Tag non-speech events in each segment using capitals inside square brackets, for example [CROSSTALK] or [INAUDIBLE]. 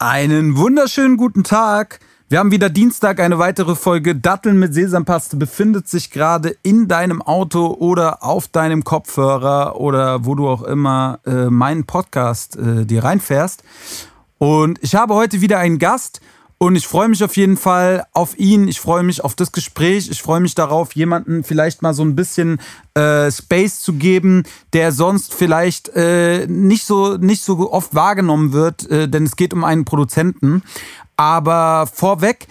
Einen wunderschönen guten Tag. Wir haben wieder Dienstag eine weitere Folge Datteln mit Sesampaste befindet sich gerade in deinem Auto oder auf deinem Kopfhörer oder wo du auch immer äh, meinen Podcast äh, dir reinfährst. Und ich habe heute wieder einen Gast und ich freue mich auf jeden Fall auf ihn. Ich freue mich auf das Gespräch. Ich freue mich darauf, jemanden vielleicht mal so ein bisschen äh, Space zu geben, der sonst vielleicht äh, nicht, so, nicht so oft wahrgenommen wird, äh, denn es geht um einen Produzenten. Aber vorweg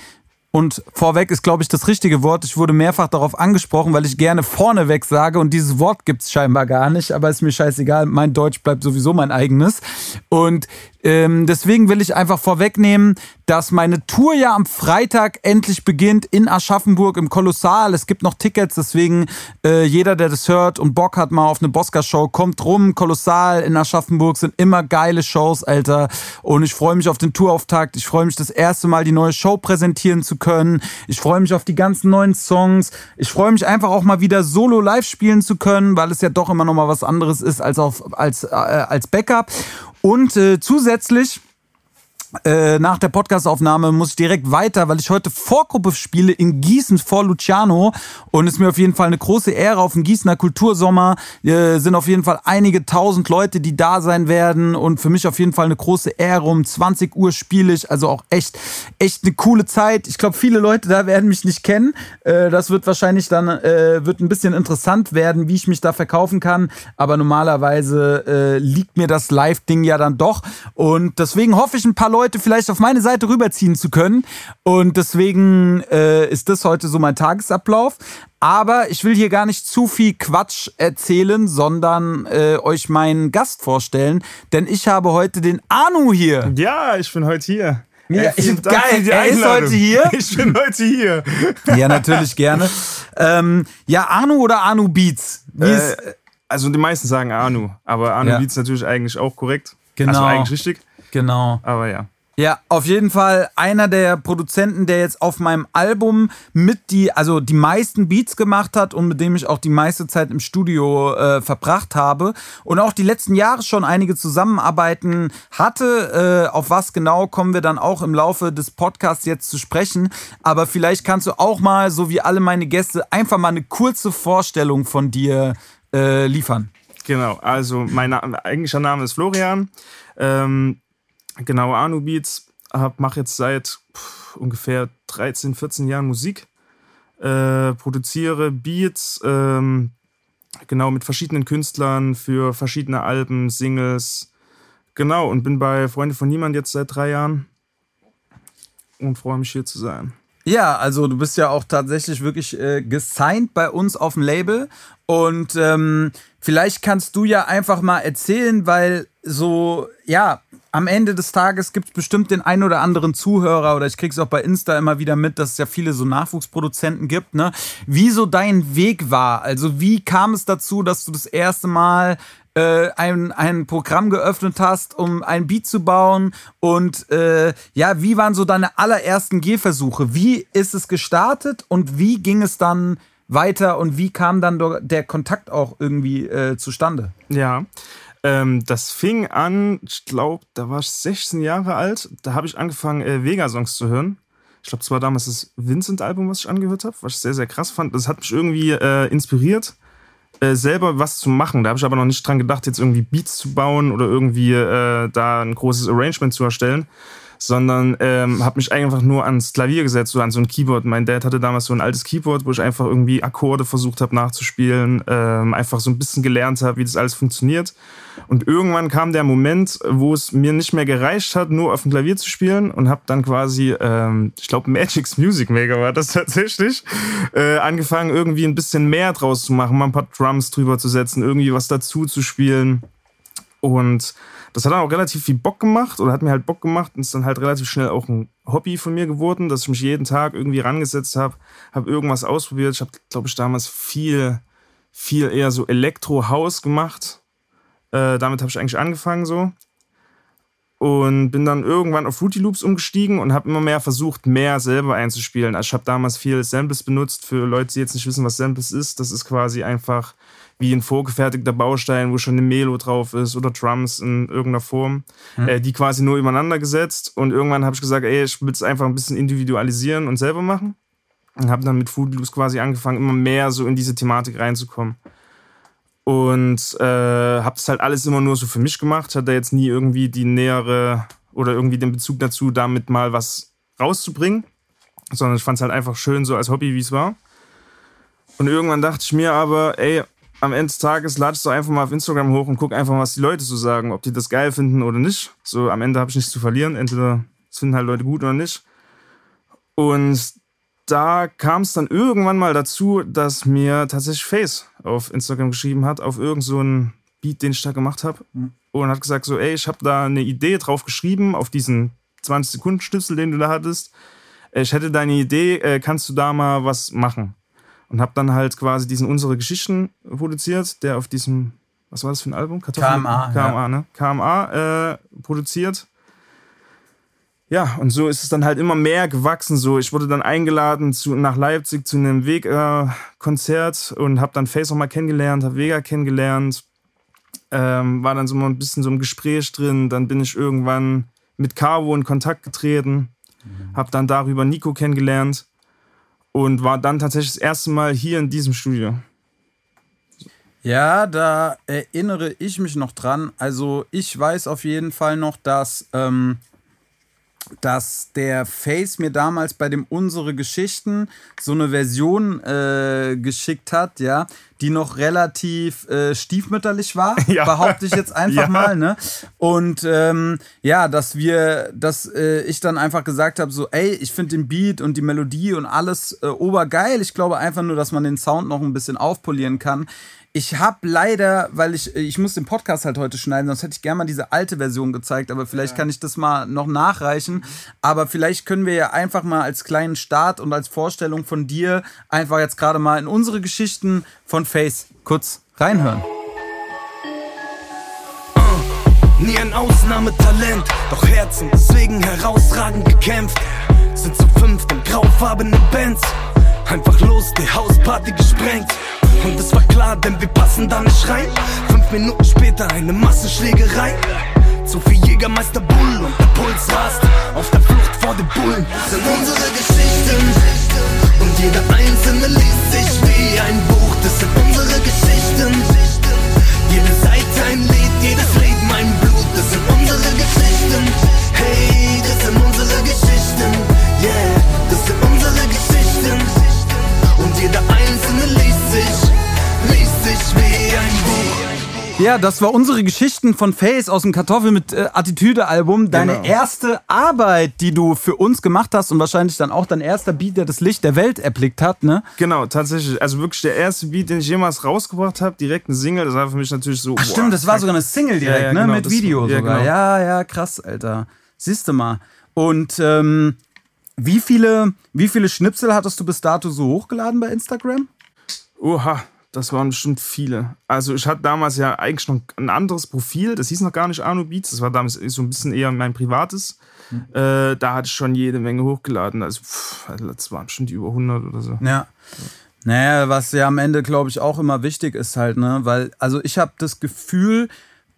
und vorweg ist, glaube ich, das richtige Wort. Ich wurde mehrfach darauf angesprochen, weil ich gerne vorneweg sage und dieses Wort gibt es scheinbar gar nicht, aber ist mir scheißegal. Mein Deutsch bleibt sowieso mein eigenes. Und ähm, deswegen will ich einfach vorwegnehmen, dass meine Tour ja am Freitag endlich beginnt in Aschaffenburg im Kolossal. Es gibt noch Tickets, deswegen äh, jeder, der das hört und Bock hat mal auf eine Bosca-Show, kommt rum. Kolossal in Aschaffenburg sind immer geile Shows, Alter. Und ich freue mich auf den Tourauftakt. Ich freue mich das erste Mal die neue Show präsentieren zu können. Ich freue mich auf die ganzen neuen Songs. Ich freue mich einfach auch mal wieder solo live spielen zu können, weil es ja doch immer noch mal was anderes ist als auf als äh, als Backup. Und äh, zusätzlich äh, nach der Podcastaufnahme muss ich direkt weiter, weil ich heute Vorgruppe spiele in Gießen vor Luciano und es ist mir auf jeden Fall eine große Ehre auf dem Gießener Kultursommer. Äh, sind auf jeden Fall einige tausend Leute, die da sein werden und für mich auf jeden Fall eine große Ehre. Um 20 Uhr spiele ich, also auch echt, echt eine coole Zeit. Ich glaube, viele Leute da werden mich nicht kennen. Äh, das wird wahrscheinlich dann, äh, wird ein bisschen interessant werden, wie ich mich da verkaufen kann. Aber normalerweise äh, liegt mir das Live-Ding ja dann doch und deswegen hoffe ich ein paar Leute Leute vielleicht auf meine Seite rüberziehen zu können. Und deswegen äh, ist das heute so mein Tagesablauf. Aber ich will hier gar nicht zu viel Quatsch erzählen, sondern äh, euch meinen Gast vorstellen. Denn ich habe heute den Anu hier. Ja, ich bin heute hier. Ja, ich bin geil. Er ist heute hier. [LAUGHS] Ich bin heute hier. Ja, natürlich gerne. Ähm, ja, Anu oder Anu Beats? Äh, also die meisten sagen Anu, aber Anu ja. Beats natürlich eigentlich auch korrekt. Genau. Also eigentlich richtig. Genau. Aber ja. Ja, auf jeden Fall einer der Produzenten, der jetzt auf meinem Album mit die, also die meisten Beats gemacht hat und mit dem ich auch die meiste Zeit im Studio äh, verbracht habe und auch die letzten Jahre schon einige Zusammenarbeiten hatte. Äh, auf was genau kommen wir dann auch im Laufe des Podcasts jetzt zu sprechen. Aber vielleicht kannst du auch mal, so wie alle meine Gäste, einfach mal eine kurze Vorstellung von dir äh, liefern. Genau, also mein eigentlicher Name ist Florian. Ähm, Genau, Anu Beats. Mache jetzt seit pff, ungefähr 13, 14 Jahren Musik. Äh, produziere Beats, ähm, genau, mit verschiedenen Künstlern für verschiedene Alben, Singles. Genau, und bin bei Freunde von Niemand jetzt seit drei Jahren und freue mich hier zu sein. Ja, also du bist ja auch tatsächlich wirklich äh, gesigned bei uns auf dem Label und ähm, vielleicht kannst du ja einfach mal erzählen, weil so, ja, am Ende des Tages gibt es bestimmt den einen oder anderen Zuhörer oder ich krieg's auch bei Insta immer wieder mit, dass es ja viele so Nachwuchsproduzenten gibt, ne? Wie so dein Weg war. Also wie kam es dazu, dass du das erste Mal äh, ein, ein Programm geöffnet hast, um ein Beat zu bauen und äh, ja, wie waren so deine allerersten Gehversuche? Wie ist es gestartet und wie ging es dann weiter und wie kam dann der Kontakt auch irgendwie äh, zustande? Ja, ähm, das fing an, ich glaube, da war ich 16 Jahre alt. Da habe ich angefangen, äh, Vega-Songs zu hören. Ich glaube, es war damals das Vincent-Album, was ich angehört habe, was ich sehr, sehr krass fand. Das hat mich irgendwie äh, inspiriert, äh, selber was zu machen. Da habe ich aber noch nicht dran gedacht, jetzt irgendwie Beats zu bauen oder irgendwie äh, da ein großes Arrangement zu erstellen sondern ähm, habe mich einfach nur ans Klavier gesetzt oder an so ein Keyboard. Mein Dad hatte damals so ein altes Keyboard, wo ich einfach irgendwie Akkorde versucht habe nachzuspielen, ähm, einfach so ein bisschen gelernt habe, wie das alles funktioniert. Und irgendwann kam der Moment, wo es mir nicht mehr gereicht hat, nur auf dem Klavier zu spielen und habe dann quasi, ähm, ich glaube Magic's Music Maker war das [LAUGHS] tatsächlich, äh, angefangen irgendwie ein bisschen mehr draus zu machen, mal ein paar Drums drüber zu setzen, irgendwie was dazu zu spielen. Und das hat dann auch relativ viel Bock gemacht oder hat mir halt Bock gemacht und ist dann halt relativ schnell auch ein Hobby von mir geworden, dass ich mich jeden Tag irgendwie rangesetzt habe, habe irgendwas ausprobiert. Ich habe, glaube ich, damals viel, viel eher so Elektro-House gemacht. Äh, damit habe ich eigentlich angefangen so. Und bin dann irgendwann auf Fruity Loops umgestiegen und habe immer mehr versucht, mehr selber einzuspielen. Also ich habe damals viel Samples benutzt. Für Leute, die jetzt nicht wissen, was Samples ist, das ist quasi einfach wie ein vorgefertigter Baustein, wo schon eine Melo drauf ist oder Drums in irgendeiner Form, mhm. äh, die quasi nur übereinander gesetzt. Und irgendwann habe ich gesagt, ey, ich will es einfach ein bisschen individualisieren und selber machen. Und habe dann mit Food Loops quasi angefangen, immer mehr so in diese Thematik reinzukommen. Und äh, habe das halt alles immer nur so für mich gemacht. Hatte jetzt nie irgendwie die nähere oder irgendwie den Bezug dazu, damit mal was rauszubringen. Sondern ich fand es halt einfach schön, so als Hobby, wie es war. Und irgendwann dachte ich mir aber, ey, am Ende des Tages ladest du einfach mal auf Instagram hoch und guck einfach, was die Leute so sagen, ob die das geil finden oder nicht. So am Ende habe ich nichts zu verlieren. Entweder es finden halt Leute gut oder nicht. Und da kam es dann irgendwann mal dazu, dass mir tatsächlich Face auf Instagram geschrieben hat, auf irgendeinen so Beat, den ich da gemacht habe. Mhm. Und hat gesagt so, ey, ich habe da eine Idee drauf geschrieben, auf diesen 20 Sekunden Schnipsel, den du da hattest. Ich hätte deine Idee, äh, kannst du da mal was machen? Und habe dann halt quasi diesen Unsere Geschichten produziert, der auf diesem, was war das für ein Album? Kartoffeln? KMA. KMA, ja. ne? KMA äh, produziert. Ja, und so ist es dann halt immer mehr gewachsen. So, ich wurde dann eingeladen zu, nach Leipzig zu einem Vega-Konzert und habe dann Face auch mal kennengelernt, habe Vega kennengelernt. Ähm, war dann so mal ein bisschen so im Gespräch drin. Dann bin ich irgendwann mit Caro in Kontakt getreten, mhm. habe dann darüber Nico kennengelernt und war dann tatsächlich das erste Mal hier in diesem Studio. Ja, da erinnere ich mich noch dran. Also ich weiß auf jeden Fall noch, dass ähm, dass der Face mir damals bei dem Unsere Geschichten so eine Version äh, geschickt hat, ja, die noch relativ äh, stiefmütterlich war, [LAUGHS] ja. behaupte ich jetzt [LAUGHS] einfach ja. mal, ne? Und ähm, ja, dass wir, dass äh, ich dann einfach gesagt habe, so, ey, ich finde den Beat und die Melodie und alles äh, obergeil. Ich glaube einfach nur, dass man den Sound noch ein bisschen aufpolieren kann. Ich habe leider, weil ich, ich muss den Podcast halt heute schneiden, sonst hätte ich gerne mal diese alte Version gezeigt, aber vielleicht ja. kann ich das mal noch nachreichen. Aber vielleicht können wir ja einfach mal als kleinen Start und als Vorstellung von dir einfach jetzt gerade mal in unsere Geschichten von Face kurz reinhören. Uh, nie ein Ausnahmetalent, doch Herzen deswegen herausragend gekämpft. Sind zu fünft in graufarbenen Bands. Einfach los, die Hausparty gesprengt. Und es war klar, denn wir passen da nicht rein. Fünf Minuten später eine Massenschlägerei. Zu viel Jägermeister Bull und der Puls rast. Auf der Flucht vor den Bullen sind unsere Geschichten. Und jeder einzelne liest sich wie ein Buch. Das sind unsere Geschichten. Jede Seite Ja, das war unsere Geschichten von Face aus dem Kartoffel mit äh, Attitüde-Album. Deine genau. erste Arbeit, die du für uns gemacht hast und wahrscheinlich dann auch dein erster Beat, der das Licht der Welt erblickt hat, ne? Genau, tatsächlich. Also wirklich der erste Beat, den ich jemals rausgebracht habe, direkt eine Single. Das war für mich natürlich so. Ach, boah, stimmt, das war sogar eine Single direkt, ja, ja, ne? Genau, mit Video ja, sogar. Genau. Ja, ja, krass, Alter. Siehst du mal. Und ähm, wie viele, wie viele Schnipsel hattest du bis dato so hochgeladen bei Instagram? Oha, das waren bestimmt viele. Also ich hatte damals ja eigentlich noch ein anderes Profil. Das hieß noch gar nicht Arno Beats. Das war damals so ein bisschen eher mein privates. Mhm. Äh, da hatte ich schon jede Menge hochgeladen. Also, pff, das waren bestimmt über 100 oder so. Ja. Naja, was ja am Ende, glaube ich, auch immer wichtig ist halt, ne? Weil, also ich habe das Gefühl,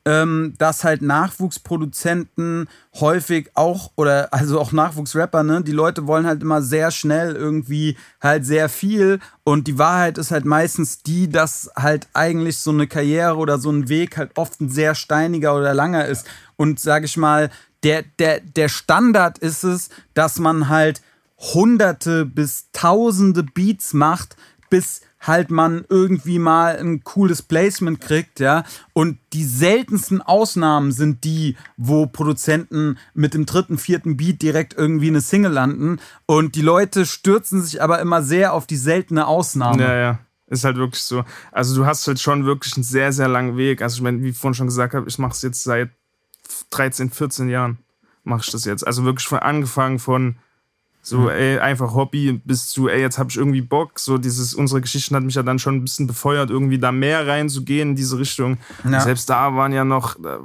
ähm, dass halt Nachwuchsproduzenten häufig auch, oder [LAUGHS] also auch Nachwuchsrapper, ne, die Leute wollen halt immer sehr schnell irgendwie halt sehr viel und die Wahrheit ist halt meistens die, dass halt eigentlich so eine Karriere oder so ein Weg halt oft ein sehr steiniger oder langer ist. Und sag ich mal, der, der, der Standard ist es, dass man halt hunderte bis tausende Beats macht, bis halt man irgendwie mal ein cooles Placement kriegt, ja. Und die seltensten Ausnahmen sind die, wo Produzenten mit dem dritten, vierten Beat direkt irgendwie eine Single landen. Und die Leute stürzen sich aber immer sehr auf die seltene Ausnahme. Ja, ja. Ist halt wirklich so. Also du hast halt schon wirklich einen sehr, sehr langen Weg. Also ich meine, wie ich vorhin schon gesagt habe, ich mache es jetzt seit 13, 14 Jahren mache ich das jetzt. Also wirklich von angefangen von so, mhm. ey, einfach Hobby bis zu, ey, jetzt habe ich irgendwie Bock. So, dieses, unsere Geschichten hat mich ja dann schon ein bisschen befeuert, irgendwie da mehr reinzugehen in diese Richtung. Ja. Selbst da waren ja noch, da,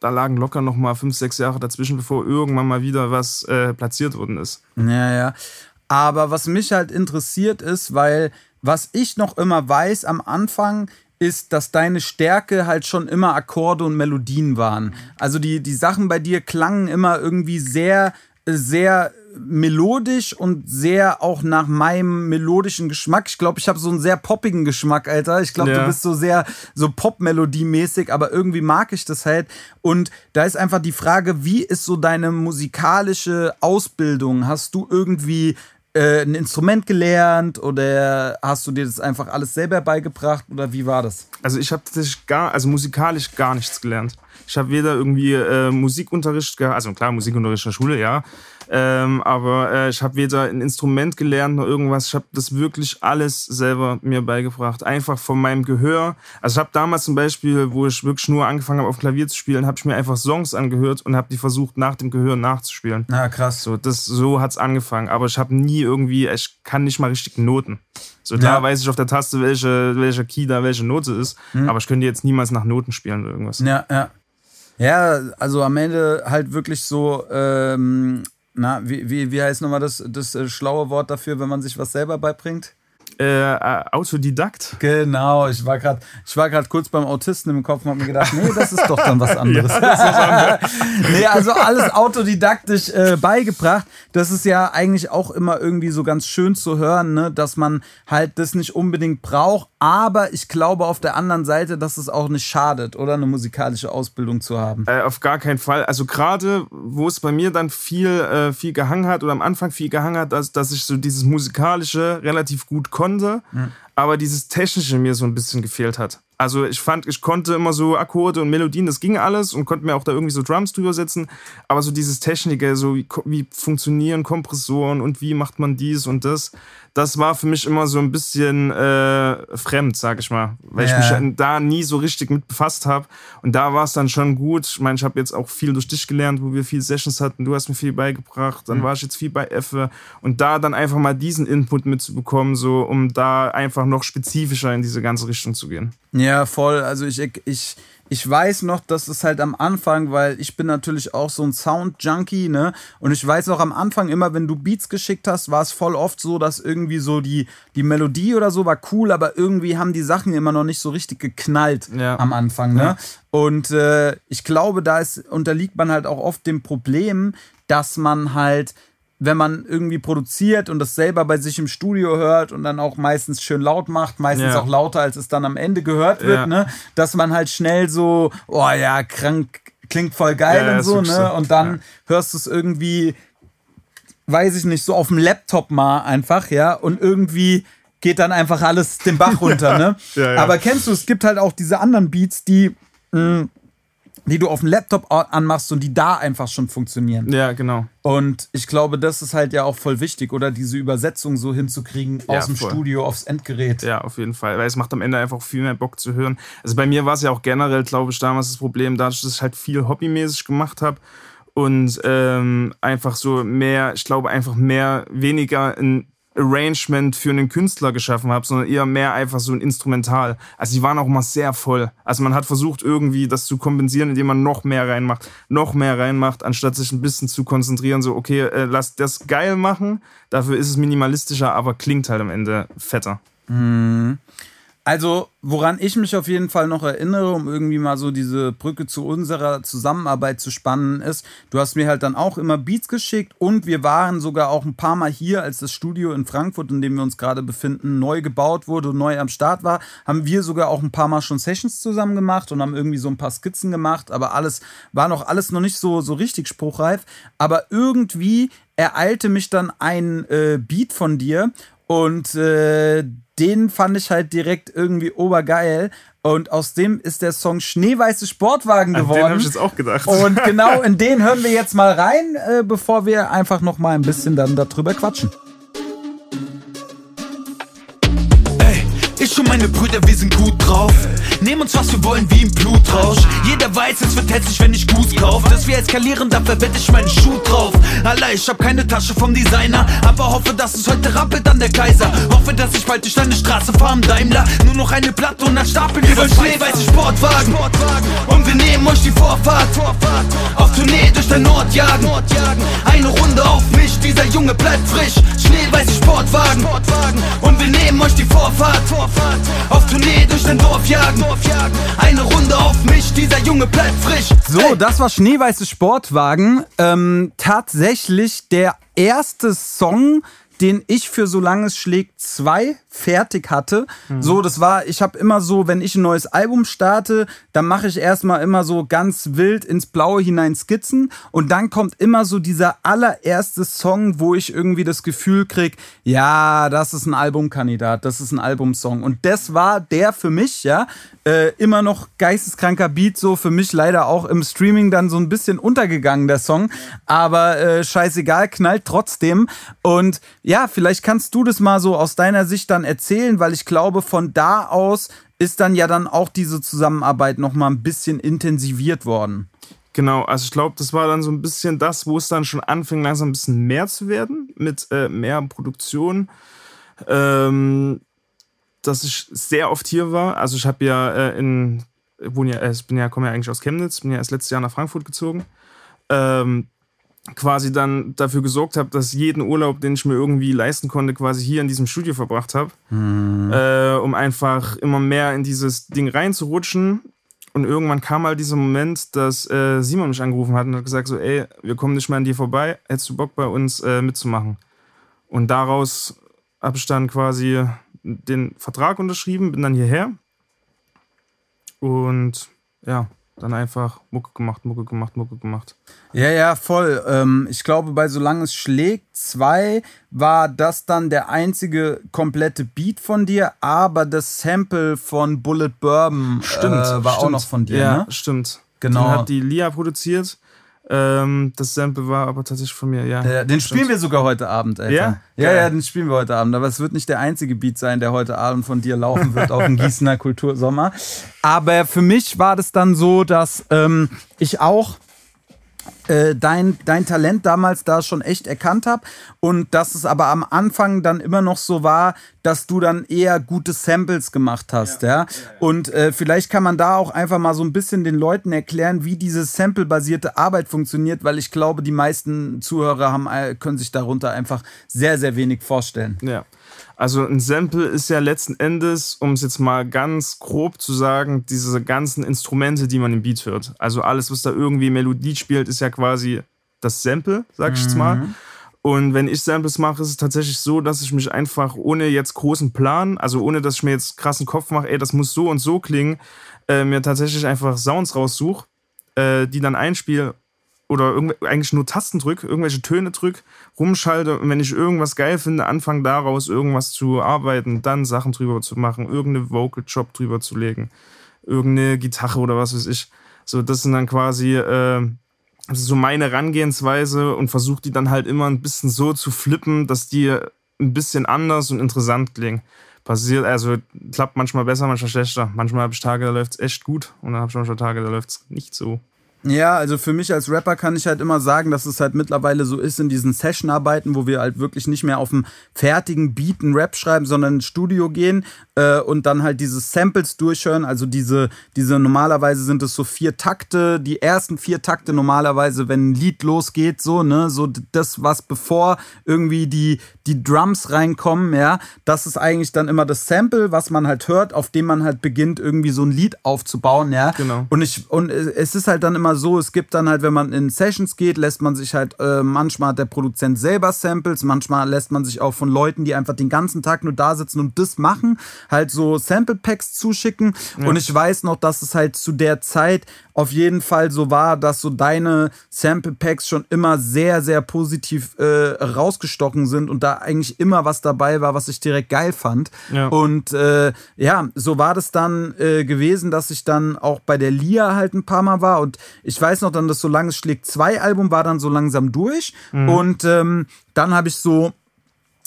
da, lagen locker noch mal fünf, sechs Jahre dazwischen, bevor irgendwann mal wieder was äh, platziert worden ist. Ja, ja. Aber was mich halt interessiert ist, weil was ich noch immer weiß am Anfang, ist, dass deine Stärke halt schon immer Akkorde und Melodien waren. Also die, die Sachen bei dir klangen immer irgendwie sehr, sehr melodisch und sehr auch nach meinem melodischen Geschmack. Ich glaube, ich habe so einen sehr poppigen Geschmack, Alter. Ich glaube, ja. du bist so sehr so Pop-Melodie-mäßig, aber irgendwie mag ich das halt. Und da ist einfach die Frage, wie ist so deine musikalische Ausbildung? Hast du irgendwie äh, ein Instrument gelernt oder hast du dir das einfach alles selber beigebracht oder wie war das? Also ich habe tatsächlich gar, also musikalisch gar nichts gelernt. Ich habe weder irgendwie äh, Musikunterricht gehabt, also klar, Musikunterricht in der Schule, ja, ähm, aber äh, ich habe weder ein Instrument gelernt noch irgendwas. Ich habe das wirklich alles selber mir beigebracht. Einfach von meinem Gehör. Also ich habe damals zum Beispiel, wo ich wirklich nur angefangen habe, auf Klavier zu spielen, habe ich mir einfach Songs angehört und habe die versucht, nach dem Gehör nachzuspielen. Na, krass. So, das, so hat's angefangen. Aber ich habe nie irgendwie, ich kann nicht mal richtig Noten. So, da ja. weiß ich auf der Taste, welche, welcher Key da welche Note ist. Mhm. Aber ich könnte jetzt niemals nach Noten spielen oder irgendwas. Ja, ja. Ja, also am Ende halt wirklich so ähm, na, wie, wie, wie heißt nochmal das, das äh, schlaue Wort dafür, wenn man sich was selber beibringt? Äh, äh, Autodidakt. Genau, ich war gerade, ich war gerade kurz beim Autisten im Kopf und habe mir gedacht, nee, das ist doch dann was [LAUGHS] anderes. ja, [LAUGHS] nee, also alles autodidaktisch äh, beigebracht. Das ist ja eigentlich auch immer irgendwie so ganz schön zu hören, ne, dass man halt das nicht unbedingt braucht, aber ich glaube auf der anderen Seite, dass es auch nicht schadet, oder eine musikalische Ausbildung zu haben. Äh, auf gar keinen Fall. Also gerade, wo es bei mir dann viel, äh, viel gehangen hat oder am Anfang viel gehangen hat, dass, dass ich so dieses musikalische relativ gut konnte konnte, mhm. aber dieses Technische mir so ein bisschen gefehlt hat. Also ich fand, ich konnte immer so Akkorde und Melodien, das ging alles und konnte mir auch da irgendwie so Drums drüber setzen. Aber so dieses Technische, so wie, wie funktionieren Kompressoren und wie macht man dies und das, das war für mich immer so ein bisschen äh, fremd, sag ich mal, weil ja. ich mich da nie so richtig mit befasst habe. Und da war es dann schon gut. Ich meine, ich habe jetzt auch viel durch dich gelernt, wo wir viele Sessions hatten. Du hast mir viel beigebracht. Dann mhm. war ich jetzt viel bei Effe. Und da dann einfach mal diesen Input mitzubekommen, so um da einfach noch spezifischer in diese ganze Richtung zu gehen. Ja, voll. Also ich, ich, ich weiß noch, dass es halt am Anfang, weil ich bin natürlich auch so ein Sound-Junkie, ne? Und ich weiß auch am Anfang immer, wenn du Beats geschickt hast, war es voll oft so, dass irgendwie so die, die Melodie oder so war cool, aber irgendwie haben die Sachen immer noch nicht so richtig geknallt ja. am Anfang, ne? Ja. Und äh, ich glaube, da ist, unterliegt man halt auch oft dem Problem, dass man halt wenn man irgendwie produziert und das selber bei sich im Studio hört und dann auch meistens schön laut macht, meistens ja. auch lauter, als es dann am Ende gehört wird, ja. ne? Dass man halt schnell so, oh ja, krank, klingt voll geil ja, und so, ne? Und dann hörst du es irgendwie, weiß ich nicht, so auf dem Laptop mal einfach, ja, und irgendwie geht dann einfach alles den Bach [LAUGHS] runter, ne? Aber kennst du, es gibt halt auch diese anderen Beats, die. Mh, mm, die du auf dem Laptop anmachst und die da einfach schon funktionieren. Ja, genau. Und ich glaube, das ist halt ja auch voll wichtig, oder diese Übersetzung so hinzukriegen aus dem voll. Studio aufs Endgerät. Ja, auf jeden Fall. Weil es macht am Ende einfach viel mehr Bock zu hören. Also bei mir war es ja auch generell, glaube ich, damals das Problem, dadurch, dass ich halt viel hobbymäßig gemacht habe und ähm, einfach so mehr, ich glaube, einfach mehr, weniger in Arrangement für einen Künstler geschaffen habe, sondern eher mehr einfach so ein Instrumental. Also die waren auch mal sehr voll. Also man hat versucht irgendwie das zu kompensieren, indem man noch mehr reinmacht, noch mehr reinmacht, anstatt sich ein bisschen zu konzentrieren, so okay, äh, lass das geil machen, dafür ist es minimalistischer, aber klingt halt am Ende fetter. Mhm. Also, woran ich mich auf jeden Fall noch erinnere, um irgendwie mal so diese Brücke zu unserer Zusammenarbeit zu spannen, ist, du hast mir halt dann auch immer Beats geschickt und wir waren sogar auch ein paar Mal hier, als das Studio in Frankfurt, in dem wir uns gerade befinden, neu gebaut wurde und neu am Start war, haben wir sogar auch ein paar Mal schon Sessions zusammen gemacht und haben irgendwie so ein paar Skizzen gemacht, aber alles war noch alles noch nicht so, so richtig spruchreif. Aber irgendwie ereilte mich dann ein äh, Beat von dir und äh, den fand ich halt direkt irgendwie obergeil. Und aus dem ist der Song Schneeweiße Sportwagen geworden. An den habe ich jetzt auch gedacht. Und [LAUGHS] genau in den hören wir jetzt mal rein, äh, bevor wir einfach noch mal ein bisschen dann darüber quatschen. Meine Brüder, wir sind gut drauf. Nehmen uns was wir wollen wie im Blutrausch. Jeder weiß, es wird hässlich, wenn ich Goose kauf. Dass wir eskalieren, dafür wette ich meinen Schuh drauf. Allah, ich hab keine Tasche vom Designer, aber hoffe, dass es heute rappelt an der Kaiser. Hoffe, dass ich bald durch deine Straße fahren, Daimler. Nur noch eine Platte und dann stapeln wir schneeweiße Sportwagen. Und wir nehmen euch die Vorfahrt. Auf Tournee durch den Nord jagen. Eine Runde auf mich, dieser Junge bleibt frisch. schneeweiße Sportwagen. Und wir nehmen euch die Vorfahrt. Auf Tournee durch dein Dorf jagen. Eine Runde auf mich, dieser Junge bleibt frisch. So, das war Schneeweiße Sportwagen. Ähm, tatsächlich der erste Song, den ich für Solange es schlägt zwei fertig hatte. Mhm. So, das war, ich habe immer so, wenn ich ein neues Album starte, dann mache ich erstmal immer so ganz wild ins Blaue hinein Skizzen und dann kommt immer so dieser allererste Song, wo ich irgendwie das Gefühl kriege, ja, das ist ein Albumkandidat, das ist ein Albumsong. Und das war der für mich, ja, äh, immer noch geisteskranker Beat, so für mich leider auch im Streaming dann so ein bisschen untergegangen, der Song. Aber äh, scheißegal, knallt trotzdem. Und ja, vielleicht kannst du das mal so aus deiner Sicht dann erzählen, weil ich glaube, von da aus ist dann ja dann auch diese Zusammenarbeit nochmal ein bisschen intensiviert worden. Genau, also ich glaube, das war dann so ein bisschen das, wo es dann schon anfing, langsam ein bisschen mehr zu werden, mit äh, mehr Produktion. Ähm, dass ich sehr oft hier war. Also ich habe ja äh, in, wohne ja, äh, ich bin ja, komme ja eigentlich aus Chemnitz, bin ja erst letztes Jahr nach Frankfurt gezogen. Ähm, quasi dann dafür gesorgt habe, dass jeden Urlaub, den ich mir irgendwie leisten konnte, quasi hier in diesem Studio verbracht habe, mhm. äh, um einfach immer mehr in dieses Ding reinzurutschen. Und irgendwann kam halt dieser Moment, dass äh, Simon mich angerufen hat und hat gesagt so, ey, wir kommen nicht mehr an dir vorbei, hättest du Bock bei uns äh, mitzumachen? Und daraus habe ich dann quasi den Vertrag unterschrieben, bin dann hierher und ja, dann einfach Mucke gemacht, Mucke gemacht, Mucke gemacht. Ja, ja, voll. Ähm, ich glaube, bei Solange es schlägt, zwei war das dann der einzige komplette Beat von dir, aber das Sample von Bullet Bourbon stimmt, äh, war stimmt. auch noch von dir. Ja, ne? stimmt. Genau. Den hat die Lia produziert. Ähm, das Sample war aber tatsächlich von mir, ja. den spielen wir sogar heute Abend, Alter. Ja? Ja, ja, den spielen wir heute Abend. Aber es wird nicht der einzige Beat sein, der heute Abend von dir laufen wird auf dem [LAUGHS] Gießener Kultursommer. Aber für mich war das dann so, dass ähm, ich auch äh, dein, dein Talent damals da schon echt erkannt habe und dass es aber am Anfang dann immer noch so war, dass du dann eher gute Samples gemacht hast, ja. ja? Und äh, vielleicht kann man da auch einfach mal so ein bisschen den Leuten erklären, wie diese Sample-basierte Arbeit funktioniert, weil ich glaube, die meisten Zuhörer haben, äh, können sich darunter einfach sehr, sehr wenig vorstellen. Ja. Also ein Sample ist ja letzten Endes, um es jetzt mal ganz grob zu sagen, diese ganzen Instrumente, die man im Beat hört. Also alles, was da irgendwie Melodie spielt, ist ja quasi das Sample, sag ich jetzt mal. Mhm. Und wenn ich Samples mache, ist es tatsächlich so, dass ich mich einfach ohne jetzt großen Plan, also ohne dass ich mir jetzt krassen Kopf mache, ey, das muss so und so klingen, äh, mir tatsächlich einfach Sounds raussuche, äh, die dann einspiele oder eigentlich nur Tasten drück, irgendwelche Töne drück, rumschalte und wenn ich irgendwas geil finde, anfange daraus irgendwas zu arbeiten, dann Sachen drüber zu machen, irgendeine Vocal Job drüber zu legen, irgendeine Gitarre oder was weiß ich. So, das sind dann quasi äh, so meine Herangehensweise und versuche die dann halt immer ein bisschen so zu flippen, dass die ein bisschen anders und interessant klingen. Passiert, also klappt manchmal besser, manchmal schlechter. Manchmal habe ich Tage, da läuft es echt gut und dann habe ich manchmal Tage, da läuft es nicht so. Ja, also für mich als Rapper kann ich halt immer sagen, dass es halt mittlerweile so ist in diesen Session-Arbeiten, wo wir halt wirklich nicht mehr auf dem fertigen Beat einen Rap schreiben, sondern ins Studio gehen äh, und dann halt diese Samples durchhören. Also diese, diese normalerweise sind es so vier Takte, die ersten vier Takte normalerweise, wenn ein Lied losgeht, so, ne, so das, was bevor irgendwie die, die Drums reinkommen, ja, das ist eigentlich dann immer das Sample, was man halt hört, auf dem man halt beginnt, irgendwie so ein Lied aufzubauen, ja. Genau. Und ich, und es ist halt dann immer so, es gibt dann halt, wenn man in Sessions geht, lässt man sich halt, äh, manchmal hat der Produzent selber Samples, manchmal lässt man sich auch von Leuten, die einfach den ganzen Tag nur da sitzen und das machen, halt so Sample Packs zuschicken. Ja. Und ich weiß noch, dass es halt zu der Zeit auf jeden Fall so war, dass so deine Sample Packs schon immer sehr, sehr positiv äh, rausgestochen sind und da eigentlich immer was dabei war, was ich direkt geil fand. Ja. Und äh, ja, so war das dann äh, gewesen, dass ich dann auch bei der Lia halt ein paar Mal war und ich weiß noch dann, dass Solange es schlägt zwei Album war dann so langsam durch mhm. und ähm, dann habe ich so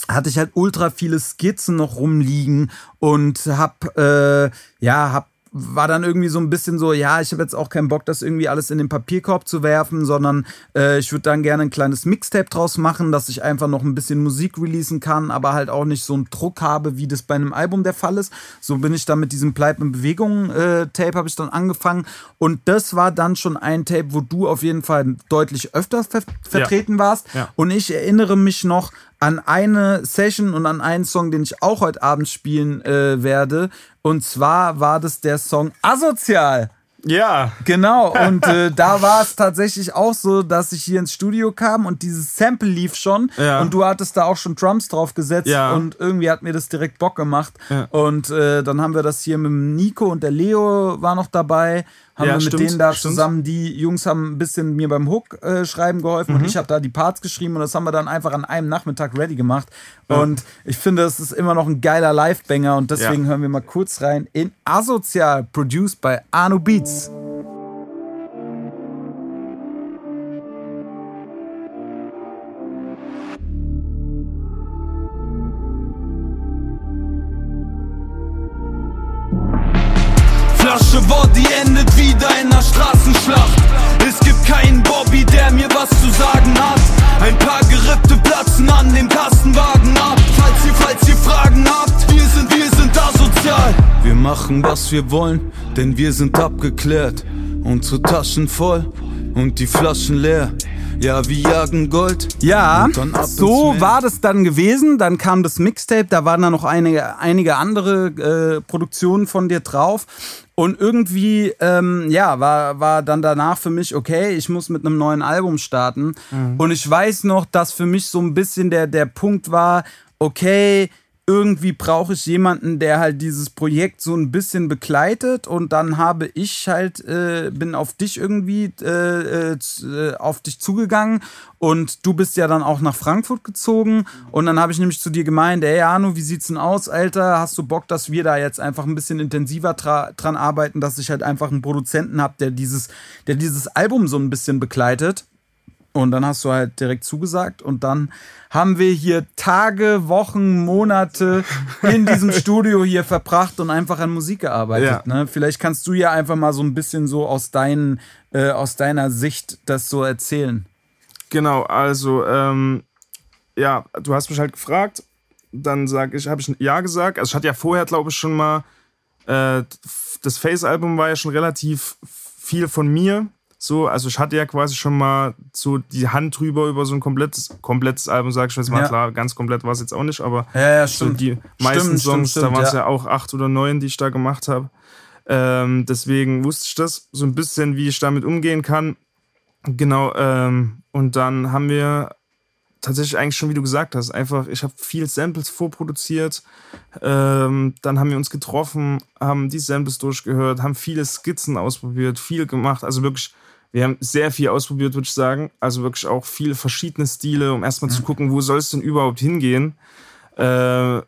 hatte ich halt ultra viele Skizzen noch rumliegen und hab äh, ja hab war dann irgendwie so ein bisschen so, ja, ich habe jetzt auch keinen Bock, das irgendwie alles in den Papierkorb zu werfen, sondern äh, ich würde dann gerne ein kleines Mixtape draus machen, dass ich einfach noch ein bisschen Musik releasen kann, aber halt auch nicht so einen Druck habe, wie das bei einem Album der Fall ist. So bin ich dann mit diesem Bleib in Bewegung äh, Tape habe ich dann angefangen und das war dann schon ein Tape, wo du auf jeden Fall deutlich öfter ver vertreten ja. warst ja. und ich erinnere mich noch an eine Session und an einen Song, den ich auch heute Abend spielen äh, werde. Und zwar war das der Song Asozial. Ja. Genau, [LAUGHS] und äh, da war es tatsächlich auch so, dass ich hier ins Studio kam und dieses Sample lief schon Ja. und du hattest da auch schon Drums drauf gesetzt Ja. und irgendwie hat mir das direkt Bock gemacht. Ja. Und äh, dann haben wir das hier mit dem Nico und der Leo war noch dabei. Haben Ja, wir mit stimmt, denen da stimmt. zusammen, die Jungs haben ein bisschen mir beim Hook äh, schreiben geholfen Mhm. und ich habe da die Parts geschrieben und das haben wir dann einfach an einem Nachmittag ready gemacht. Und ich finde, es ist immer noch ein geiler Live-Banger und deswegen Ja. hören wir mal kurz rein in Asozial, produced by Arno Beats. Flasche Body endet wieder in der Straßenschlacht. Es gibt keinen Bobby, der mir was zu sagen hat. Ein paar Gerippe platzen an dem Kastenwagen ab. Falls ihr, falls ihr Fragen habt, wir sind, wir sind asozial. Wir machen, was wir wollen, denn wir sind abgeklärt. Unsere Taschen voll und die Flaschen leer. Ja, wir jagen Gold. Ja, so war das dann gewesen. Dann kam das Mixtape, da waren dann noch einige, einige andere äh, Produktionen von dir drauf. Und irgendwie, ähm, ja, war, war dann danach für mich, okay, ich muss mit einem neuen Album starten. Und ich weiß noch, dass für mich so ein bisschen der, der Punkt war, okay, irgendwie brauche ich jemanden, der halt dieses Projekt so ein bisschen begleitet und dann habe ich halt, äh, bin auf dich irgendwie, äh, äh, äh, auf dich zugegangen und du bist ja dann auch nach Frankfurt gezogen und dann habe ich nämlich zu dir gemeint, ey Arno, wie sieht's denn aus, Alter, hast du Bock, dass wir da jetzt einfach ein bisschen intensiver dran arbeiten, dass ich halt einfach einen Produzenten habe, der dieses, der dieses Album so ein bisschen begleitet und dann hast du halt direkt zugesagt und dann haben wir hier Tage, Wochen, Monate in diesem [LAUGHS] Studio hier verbracht und einfach an Musik gearbeitet. Ja. Ne? Vielleicht kannst du ja einfach mal so ein bisschen so aus, deinen, äh, aus deiner Sicht das so erzählen. Genau, also, ähm, ja, du hast mich halt gefragt, dann sag ich, habe ich ein Ja gesagt. Also ich hatte ja vorher, glaube ich, schon mal, äh, das Face-Album war ja schon relativ viel von mir. So, also ich hatte ja quasi schon mal so die Hand drüber über so ein komplettes, komplettes Album, sag ich jetzt mal. Ja. Klar, ganz komplett war es jetzt auch nicht, aber Ja, ja, so die meisten Stimmt, Songs, stimmt, da waren es ja. auch acht oder neun, die ich da gemacht habe. Ähm, deswegen wusste ich das so ein bisschen, wie ich damit umgehen kann. Genau, ähm, und dann haben wir tatsächlich eigentlich schon, wie du gesagt hast, einfach, ich habe viel Samples vorproduziert. Ähm, dann haben wir uns getroffen, haben die Samples durchgehört, haben viele Skizzen ausprobiert, viel gemacht. Also wirklich, wir haben sehr viel ausprobiert, würde ich sagen. Also wirklich auch viele verschiedene Stile, um erstmal zu gucken, wo soll es denn überhaupt hingehen. Äh,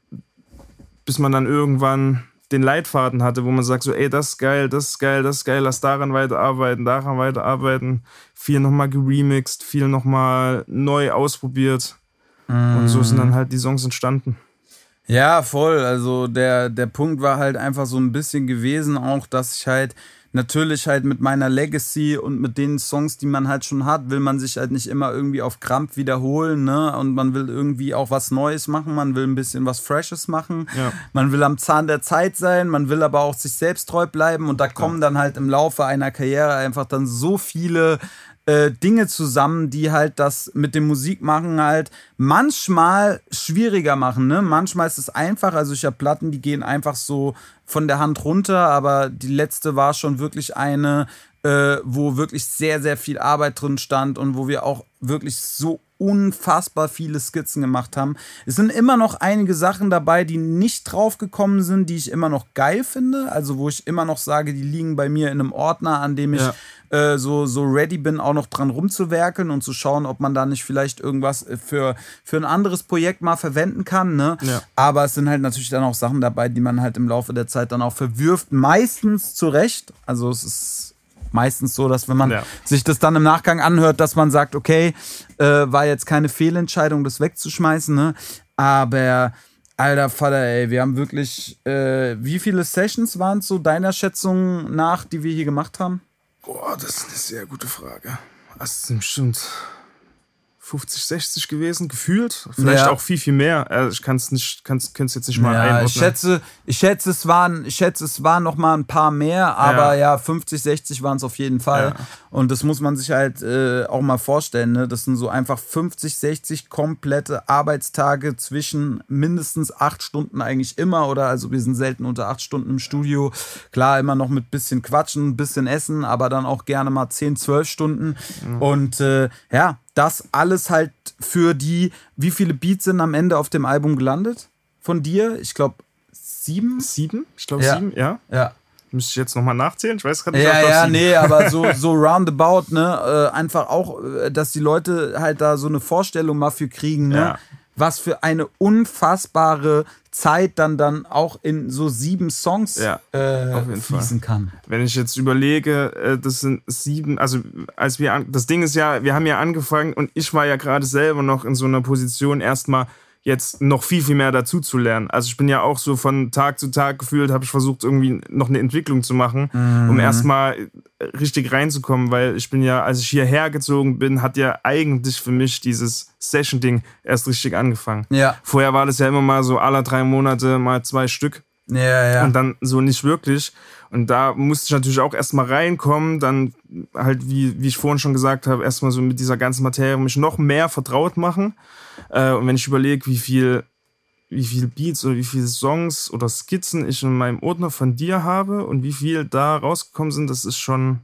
bis man dann irgendwann den Leitfaden hatte, wo man sagt so, ey, das ist geil, das ist geil, das ist geil, lass daran weiterarbeiten, daran weiterarbeiten. Viel nochmal geremixed, viel nochmal neu ausprobiert. Und so sind dann halt die Songs entstanden. Ja, voll. Also der, der Punkt war halt einfach so ein bisschen gewesen, auch, dass ich halt natürlich halt mit meiner Legacy und mit den Songs, die man halt schon hat, will man sich halt nicht immer irgendwie auf Krampf wiederholen, ne? Und man will irgendwie auch was Neues machen, man will ein bisschen was Freshes machen. Ja. Man will am Zahn der Zeit sein, man will aber auch sich selbst treu bleiben und da kommen dann halt im Laufe einer Karriere einfach dann so viele äh, Dinge zusammen, die halt das mit dem Musikmachen halt manchmal schwieriger machen. Ne? Manchmal ist es einfach. Also ich habe Platten, die gehen einfach so von der Hand runter, aber die letzte war schon wirklich eine, äh, wo wirklich sehr, sehr viel Arbeit drin stand und wo wir auch wirklich so unfassbar viele Skizzen gemacht haben. Es sind immer noch einige Sachen dabei, die nicht draufgekommen sind, die ich immer noch geil finde. Also wo ich immer noch sage, die liegen bei mir in einem Ordner, an dem ich Ja. äh, so, so ready bin, auch noch dran rumzuwerkeln und zu schauen, ob man da nicht vielleicht irgendwas äh, für, für ein anderes Projekt mal verwenden kann. Ne? Ja. Aber es sind halt natürlich dann auch Sachen dabei, die man halt im Laufe der Zeit dann auch verwirft. Meistens zu Recht. Also es ist meistens so, dass wenn man Ja. sich das dann im Nachgang anhört, dass man sagt, okay, äh, war jetzt keine Fehlentscheidung, das wegzuschmeißen. Ne? Aber alter Vater, ey, wir haben wirklich, äh, wie viele Sessions waren es so deiner Schätzung nach, die wir hier gemacht haben? Boah, das ist eine sehr gute Frage. Das sind bestimmt 50, 60 gewesen, gefühlt. Vielleicht Ja. auch viel, viel mehr. Also ich kann es nicht, kann's, kann's jetzt nicht mal Ja, einordnen. ich schätze, ich schätze, es waren, ich schätze, es waren noch mal ein paar mehr, aber ja, 50, 60 waren es auf jeden Fall. Ja. Und das muss man sich halt äh, auch mal vorstellen. Ne? Das sind so einfach 50, 60 komplette Arbeitstage zwischen mindestens acht Stunden eigentlich immer oder also wir sind selten unter acht Stunden im Studio. Klar, immer noch mit bisschen Quatschen, bisschen Essen, aber dann auch gerne mal 10, 12 Stunden. Und äh, ja, das alles halt für die, wie viele Beats sind am Ende auf dem Album gelandet? Von dir? Ich glaube sieben? Sieben? Ich glaube Ja. sieben, ja. Ja. Müsste ich jetzt nochmal nachzählen? Ich weiß gerade nicht. Ja, ja, sieben. nee, [LAUGHS] aber so, so roundabout, ne? Äh, einfach auch, äh, dass die Leute halt da so eine Vorstellung mal für kriegen, ne? Ja. Was für eine unfassbare Zeit dann dann auch in so sieben Songs Ja, äh, jeden Fall. fließen kann. Wenn ich jetzt überlege, äh, das sind sieben, also als wir, an, das Ding ist ja, wir haben ja angefangen und ich war ja gerade selber noch in so einer Position, erstmal jetzt noch viel, viel mehr dazu zu lernen. Also ich bin ja auch so von Tag zu Tag gefühlt, habe ich versucht, irgendwie noch eine Entwicklung zu machen, um erstmal richtig reinzukommen, weil ich bin ja, als ich hierher gezogen bin, hat ja eigentlich für mich dieses Session-Ding erst richtig angefangen. Ja, Vorher war das ja immer mal so alle drei Monate mal zwei Stück ja, ja. und dann so nicht wirklich. Und da musste ich natürlich auch erstmal reinkommen, dann halt, wie, wie ich vorhin schon gesagt habe, erstmal so mit dieser ganzen Materie mich noch mehr vertraut machen. Äh, und wenn ich überlege, wie viel, wie viel Beats oder wie viele Songs oder Skizzen ich in meinem Ordner von dir habe und wie viel da rausgekommen sind, das ist schon,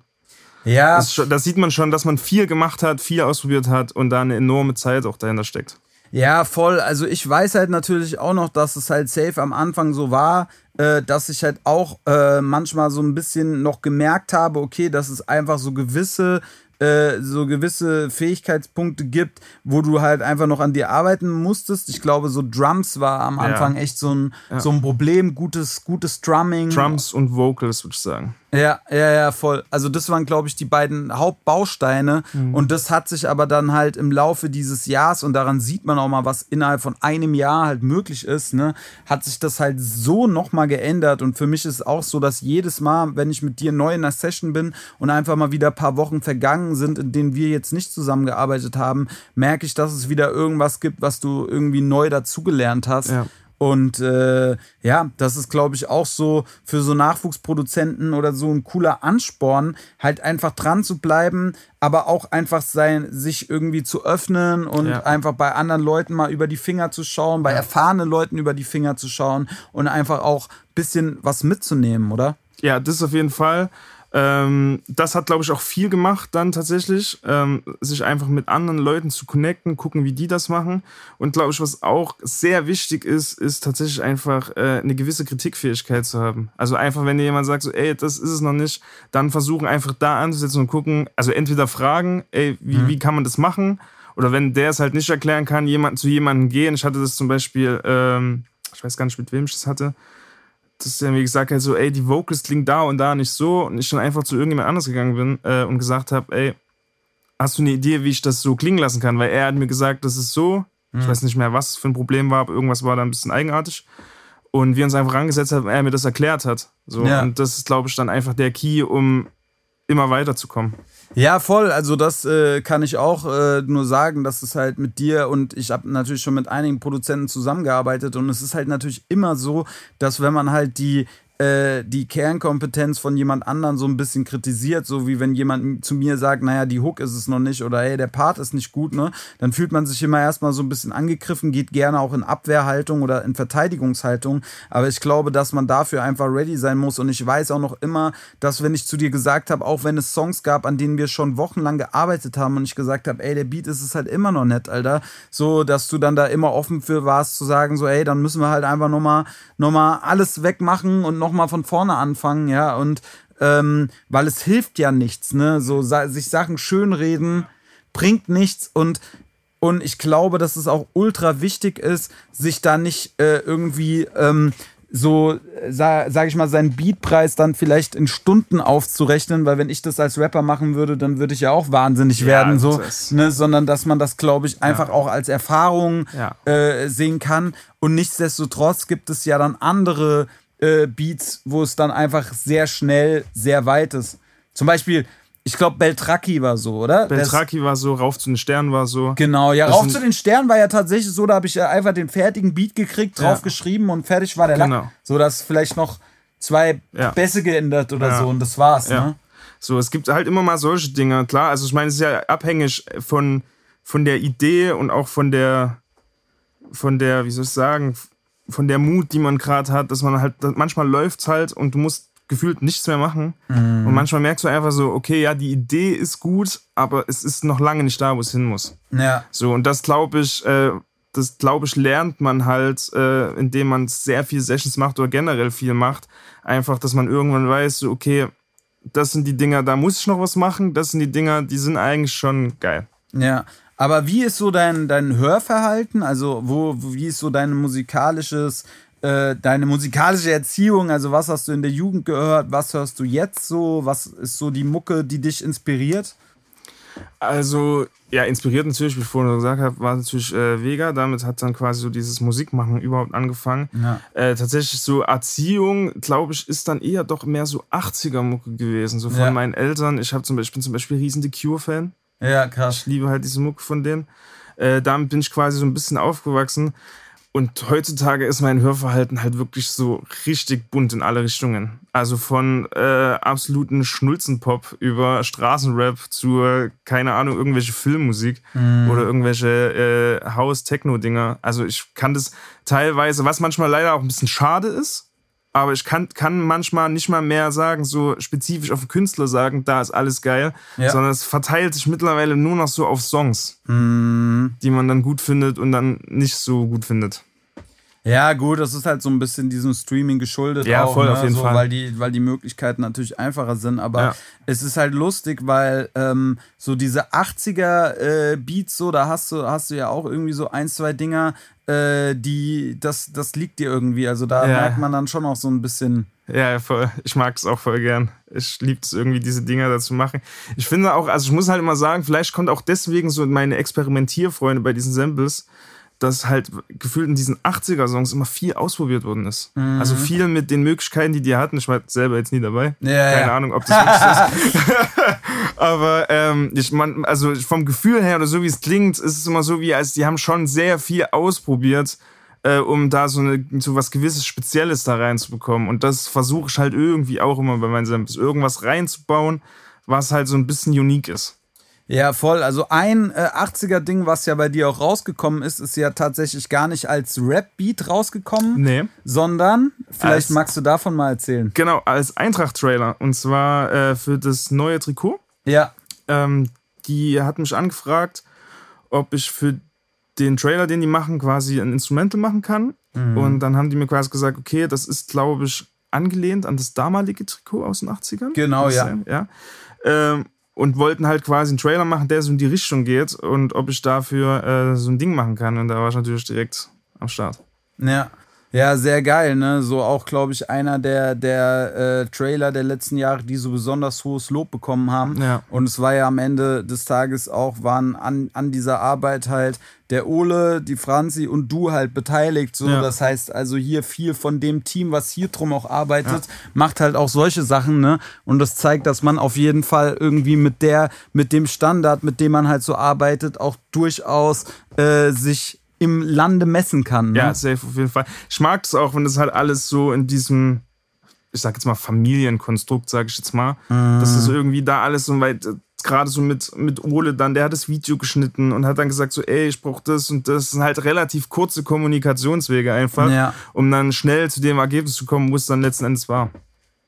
ja, das, ist schon, das sieht man schon, dass man viel gemacht hat, viel ausprobiert hat und da eine enorme Zeit auch dahinter steckt. Ja, voll. Also ich weiß halt natürlich auch noch, dass es halt safe am Anfang so war, äh, dass ich halt auch äh, manchmal so ein bisschen noch gemerkt habe, okay, dass es einfach so gewisse äh, so gewisse Fähigkeitspunkte gibt, wo du halt einfach noch an dir arbeiten musstest. Ich glaube, so Drums war am Anfang echt so ein, so ein Problem, gutes, gutes Drumming. Drums und Vocals, würde ich sagen. Ja, ja, ja, voll. Also das waren, glaube ich, die beiden Hauptbausteine. Und das hat sich aber dann halt im Laufe dieses Jahres, und daran sieht man auch mal, was innerhalb von einem Jahr halt möglich ist, ne, hat sich das halt so nochmal geändert. Und für mich ist es auch so, dass jedes Mal, wenn ich mit dir neu in einer Session bin und einfach mal wieder ein paar Wochen vergangen sind, in denen wir jetzt nicht zusammengearbeitet haben, merke ich, dass es wieder irgendwas gibt, was du irgendwie neu dazugelernt hast. Ja. Und äh, ja, das ist, glaube ich, auch so für so Nachwuchsproduzenten oder so ein cooler Ansporn, halt einfach dran zu bleiben, aber auch einfach sein, sich irgendwie zu öffnen und Ja. einfach bei anderen Leuten mal über die Finger zu schauen, bei erfahrenen Leuten über die Finger zu schauen und einfach auch ein bisschen was mitzunehmen, oder? Ja, das auf jeden Fall. Ähm, das hat, glaube ich, auch viel gemacht dann tatsächlich, ähm, sich einfach mit anderen Leuten zu connecten, gucken, wie die das machen. Und glaube ich, was auch sehr wichtig ist, ist tatsächlich einfach äh, eine gewisse Kritikfähigkeit zu haben. Also einfach, wenn dir jemand sagt, so, ey, das ist es noch nicht, dann versuchen einfach da anzusetzen und gucken, also entweder fragen, ey, wie, wie kann man das machen? Oder wenn der es halt nicht erklären kann, jemand, zu jemandem gehen. Ich hatte das zum Beispiel, ähm, ich weiß gar nicht, mit wem ich das hatte dass er mir gesagt hat, so, ey, die Vocals klingen da und da nicht so. Und ich dann einfach zu irgendjemand anders gegangen bin äh, und gesagt habe, ey, hast du eine Idee, wie ich das so klingen lassen kann? Weil er hat mir gesagt, das ist so. Ich weiß nicht mehr, was es für ein Problem war, aber irgendwas war da ein bisschen eigenartig. Und wir uns einfach rangesetzt haben, er mir das erklärt hat. So. Ja. Und das ist, glaube ich, dann einfach der Key, um immer weiterzukommen. Ja, voll. Also das äh, kann ich auch äh, nur sagen, dass es halt mit dir und ich habe natürlich schon mit einigen Produzenten zusammengearbeitet und es ist halt natürlich immer so, dass wenn man halt die die Kernkompetenz von jemand anderen so ein bisschen kritisiert, so wie wenn jemand zu mir sagt, naja, die Hook ist es noch nicht oder hey, der Part ist nicht gut, ne? Dann fühlt man sich immer erstmal so ein bisschen angegriffen, geht gerne auch in Abwehrhaltung oder in Verteidigungshaltung. Aber ich glaube, dass man dafür einfach ready sein muss. Und ich weiß auch noch immer, dass wenn ich zu dir gesagt habe, auch wenn es Songs gab, an denen wir schon wochenlang gearbeitet haben und ich gesagt habe, ey, der Beat ist es halt immer noch nett, Alter. So, dass du dann da immer offen für warst, zu sagen, so, ey, dann müssen wir halt einfach nochmal noch mal alles wegmachen und nochmal von vorne anfangen, ja. Und ähm, weil es hilft ja nichts, ne? So sa sich Sachen schönreden bringt nichts und und ich glaube, dass es auch ultra wichtig ist, sich da nicht äh, irgendwie ähm, so, sa sag ich mal, seinen Beatpreis dann vielleicht in Stunden aufzurechnen, weil wenn ich das als Rapper machen würde, dann würde ich ja auch wahnsinnig Ja, werden, so, ne? sondern dass man das, glaube ich, einfach auch als Erfahrung Ja. äh, sehen kann. Und nichtsdestotrotz gibt es ja dann andere äh, Beats, wo es dann einfach sehr schnell, sehr weit ist. Zum Beispiel, Ich glaube, Beltraki war so, oder? Beltraki war so, Rauf zu den Sternen war so. Genau, ja, Das Rauf zu den Sternen war ja tatsächlich so, da habe ich ja einfach den fertigen Beat gekriegt, drauf Ja. geschrieben und fertig war der Lack. Genau. So, dass vielleicht noch zwei Ja. Bässe geändert oder Ja. so und das war's, Ja. ne? So, es gibt halt immer mal solche Dinge, klar. Also ich meine, es ist ja abhängig von, von der Idee und auch von der, von der, wie soll ich sagen, von der Mut, die man gerade hat, dass man halt, manchmal läuft's halt und du musst gefühlt nichts mehr machen. Und manchmal merkst du einfach so, okay, ja, die Idee ist gut, aber es ist noch lange nicht da, wo es hin muss. Ja. So, und das glaube ich, äh, das glaube ich, lernt man halt, äh, indem man sehr viel Sessions macht oder generell viel macht. Einfach, dass man irgendwann weiß, so, okay, das sind die Dinger, da muss ich noch was machen. Das sind die Dinger, die sind eigentlich schon geil. Ja, aber wie ist so dein, dein Hörverhalten? Also, wo, wie ist so dein musikalisches, äh, deine musikalische Erziehung? Also, was hast du in der Jugend gehört? Was hörst du jetzt so? Was ist so die Mucke, die dich inspiriert? Also, ja, inspiriert natürlich, wie ich vorhin gesagt habe, war natürlich äh, Vega. Damit hat dann quasi so dieses Musikmachen überhaupt angefangen. Ja. Äh, tatsächlich so Erziehung, glaube ich, ist dann eher doch mehr so 80er-Mucke gewesen. So von Ja. meinen Eltern. Ich, hab zum Beispiel, ich bin zum Beispiel riesen The Cure-Fan. Ja, krass. Ich liebe halt diese Mucke von denen. Äh, damit bin ich quasi so ein bisschen aufgewachsen. Und heutzutage ist mein Hörverhalten halt wirklich so richtig bunt in alle Richtungen. Also von äh, absoluten Schnulzenpop über Straßenrap zu, keine Ahnung, irgendwelche Filmmusik oder irgendwelche äh, House-Techno-Dinger. Also ich kann das teilweise, was manchmal leider auch ein bisschen schade ist, aber ich kann, kann manchmal nicht mal mehr sagen, so spezifisch auf den Künstler sagen, da ist alles geil, Ja. sondern es verteilt sich mittlerweile nur noch so auf Songs, Mhm. die man dann gut findet und dann nicht so gut findet. Ja, gut, das ist halt so ein bisschen diesem Streaming geschuldet. Ja, auch, voll, ne? auf jeden so, Fall. Weil die, weil die Möglichkeiten natürlich einfacher sind. Aber Ja. es ist halt lustig, weil ähm, so diese 80er-Beats, so, da hast du, hast du ja auch irgendwie so ein, zwei Dinger, äh, die, das, das liegt dir irgendwie. Also da Ja. merkt man dann schon auch so ein bisschen. Ja, voll. Ich mag es auch voll gern. Ich liebe es irgendwie, diese Dinger dazu machen. Ich finde auch, also ich muss halt immer sagen, vielleicht kommt auch deswegen so meine Experimentierfreunde bei diesen Samples, dass halt gefühlt in diesen 80er-Songs immer viel ausprobiert worden ist. Mhm. Also viel mit den Möglichkeiten, die die hatten. Ich war selber jetzt nie dabei. Ja, Keine ja. Ahnung, ob das wirklich ist. [LAUGHS] Aber ähm, ich man, also vom Gefühl her oder so wie es klingt, ist es immer so wie, als die haben schon sehr viel ausprobiert, äh, um da so, eine, so was gewisses Spezielles da reinzubekommen. Und das versuche ich halt irgendwie auch immer bei meinen Samples, irgendwas reinzubauen, was halt so ein bisschen unique ist. Ja, voll. Also ein äh, 80er-Ding, was ja bei dir auch rausgekommen ist, ist ja tatsächlich gar nicht als Rap-Beat rausgekommen, Nee. sondern, vielleicht Als- magst du davon mal erzählen. Genau, als Eintracht-Trailer. Und zwar äh, für das neue Trikot. Ja. ähm, die hat mich angefragt, ob ich für den Trailer, den die machen, quasi ein Instrumental machen kann. Mhm. Und dann haben die mir quasi gesagt, okay, das ist, glaube ich, angelehnt an das damalige Trikot aus den 80ern. Genau, ja. sein? ja. Ähm, und wollten halt quasi einen Trailer machen, der so in die Richtung geht und ob ich dafür äh, so ein Ding machen kann. Und da war ich natürlich direkt am Start. Ja. Ja, sehr geil, ne? So auch, glaube ich, einer der, der äh, Trailer der letzten Jahre, die so besonders hohes Lob bekommen haben. Ja. Und es war ja am Ende des Tages auch, waren an, an dieser Arbeit halt der Ole, die Franzi und du halt beteiligt. So, Ja. das heißt also hier viel von dem Team, was hier drum auch arbeitet, macht halt auch solche Sachen, ne? Und das zeigt, dass man auf jeden Fall irgendwie mit der, mit dem Standard, mit dem man halt so arbeitet, auch durchaus äh, sich im Lande messen kann. Ne? Ja, safe auf jeden Fall. Ich mag es auch, wenn das halt alles so in diesem, ich sag jetzt mal Familienkonstrukt, sag ich jetzt mal, dass es irgendwie da alles so weit, gerade so mit, mit Ole dann, der hat das Video geschnitten und hat dann gesagt so, ey, ich brauch das und das. Das sind halt relativ kurze Kommunikationswege einfach, Ja. um dann schnell zu dem Ergebnis zu kommen, wo es dann letzten Endes war.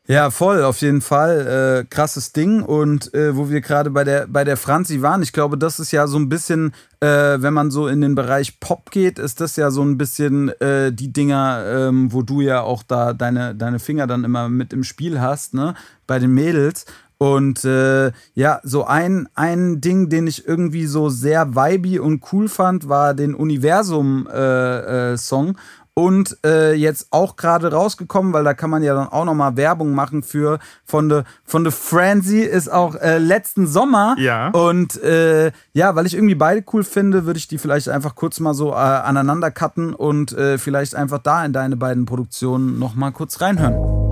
Ja, voll, auf jeden Fall. Äh, krasses Ding. Und äh, wo wir gerade bei der, bei der Franzi waren, ich glaube, das ist ja so ein bisschen, äh, wenn man so in den Bereich Pop geht, ist das ja so ein bisschen äh, die Dinger, ähm, wo du ja auch da deine, deine Finger dann immer mit im Spiel hast, ne? Bei den Mädels. Und äh, ja, so ein, ein Ding, den ich irgendwie so sehr vibey und cool fand, war den Universum-Song. Äh, äh, Song. Und äh, jetzt auch gerade rausgekommen, weil da kann man ja dann auch nochmal Werbung machen für von der von der Frenzy ist auch äh, letzten Sommer. Ja. Und äh, ja, weil ich irgendwie beide cool finde, würde ich die vielleicht einfach kurz mal so äh, aneinander cutten und äh, vielleicht einfach da in deine beiden Produktionen nochmal kurz reinhören.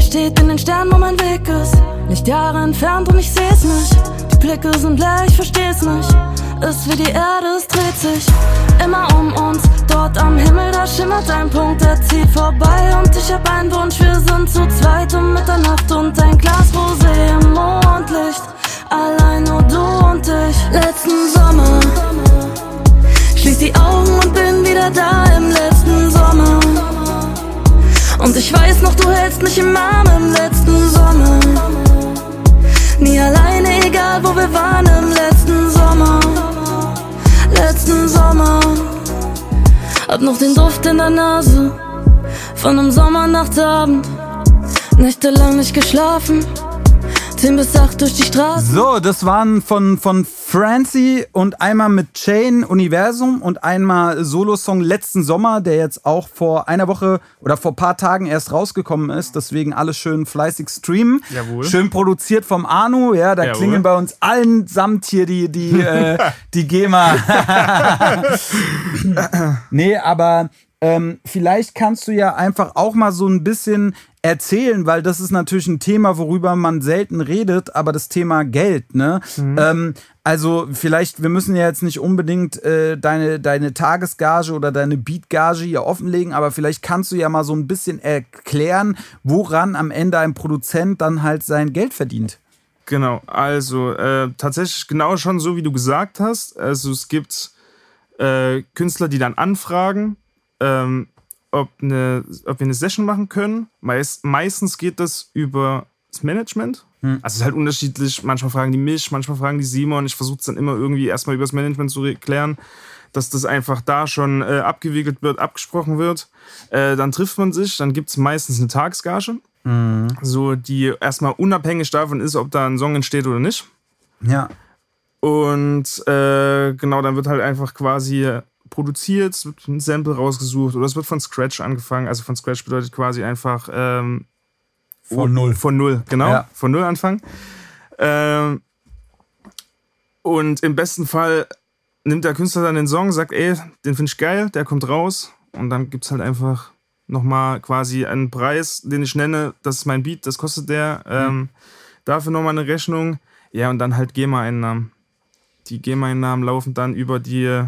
Steht in den Sternen, wo mein Weg ist. Lichtjahre entfernt und ich seh's nicht. Die Blicke sind leer, ich versteh's nicht. Ist wie die Erde, es dreht sich immer um uns. Dort am Himmel, da schimmert ein Punkt, der zieht vorbei. Und ich hab einen Wunsch, wir sind zu zweit um Mitternacht und ein Glas Rosé im Mondlicht. Allein nur du und ich. Letzten Sommer. Schließ die Augen und bin wieder da ich weiß noch, du hältst mich im Arm im letzten Sommer. Nie alleine, egal wo wir waren im letzten Sommer. Letzten Sommer. Hab noch den Duft in der Nase von einem Sommernachtabend. Nächtelang nicht geschlafen. 10 bis 8 durch die Straße. So, das waren von, von Francie und einmal mit Chain Universum und einmal Solo-Song letzten Sommer, der jetzt auch vor einer Woche oder vor ein paar Tagen erst rausgekommen ist. Deswegen alles schön fleißig streamen. Jawohl. Schön produziert vom Anu, ja, da Jawohl. klingeln bei uns allen samt hier die, die, äh, [LAUGHS] die GEMA. [LAUGHS] nee, aber ähm, vielleicht kannst du ja einfach auch mal so ein bisschen erzählen, weil das ist natürlich ein Thema, worüber man selten redet, aber das Thema Geld, ne? Ähm, also vielleicht, wir müssen ja jetzt nicht unbedingt äh, deine, deine Tagesgage oder deine Beatgage hier offenlegen, aber vielleicht kannst du ja mal so ein bisschen erklären, woran am Ende ein Produzent dann halt sein Geld verdient. Genau, also äh, tatsächlich genau schon so, wie du gesagt hast. Also es gibt äh, Künstler, die dann anfragen, ähm, ob, eine, ob wir eine Session machen können. Meist, meistens geht das über das Management. Also es ist halt unterschiedlich. Manchmal fragen die mich, manchmal fragen die Simon. Ich versuche es dann immer irgendwie erstmal über das Management zu klären, dass das einfach da schon äh, abgewickelt wird, abgesprochen wird. Äh, dann trifft man sich, dann gibt es meistens eine Tagesgage. So, die erstmal unabhängig davon ist, ob da ein Song entsteht oder nicht. Ja. Und äh, genau, dann wird halt einfach quasi produziert, es wird ein Sample rausgesucht oder es wird von Scratch angefangen. Also von Scratch bedeutet quasi einfach ähm, Von null. Von null, genau. Ja. Von null anfangen. Ähm, und im besten Fall nimmt der Künstler dann den Song, sagt, ey, den finde ich geil, der kommt raus. Und dann gibt es halt einfach nochmal quasi einen Preis, den ich nenne, das ist mein Beat, das kostet der. Ähm, dafür nochmal eine Rechnung. Ja, und dann halt GEMA-Einnahmen. Die GEMA-Einnahmen laufen dann über die,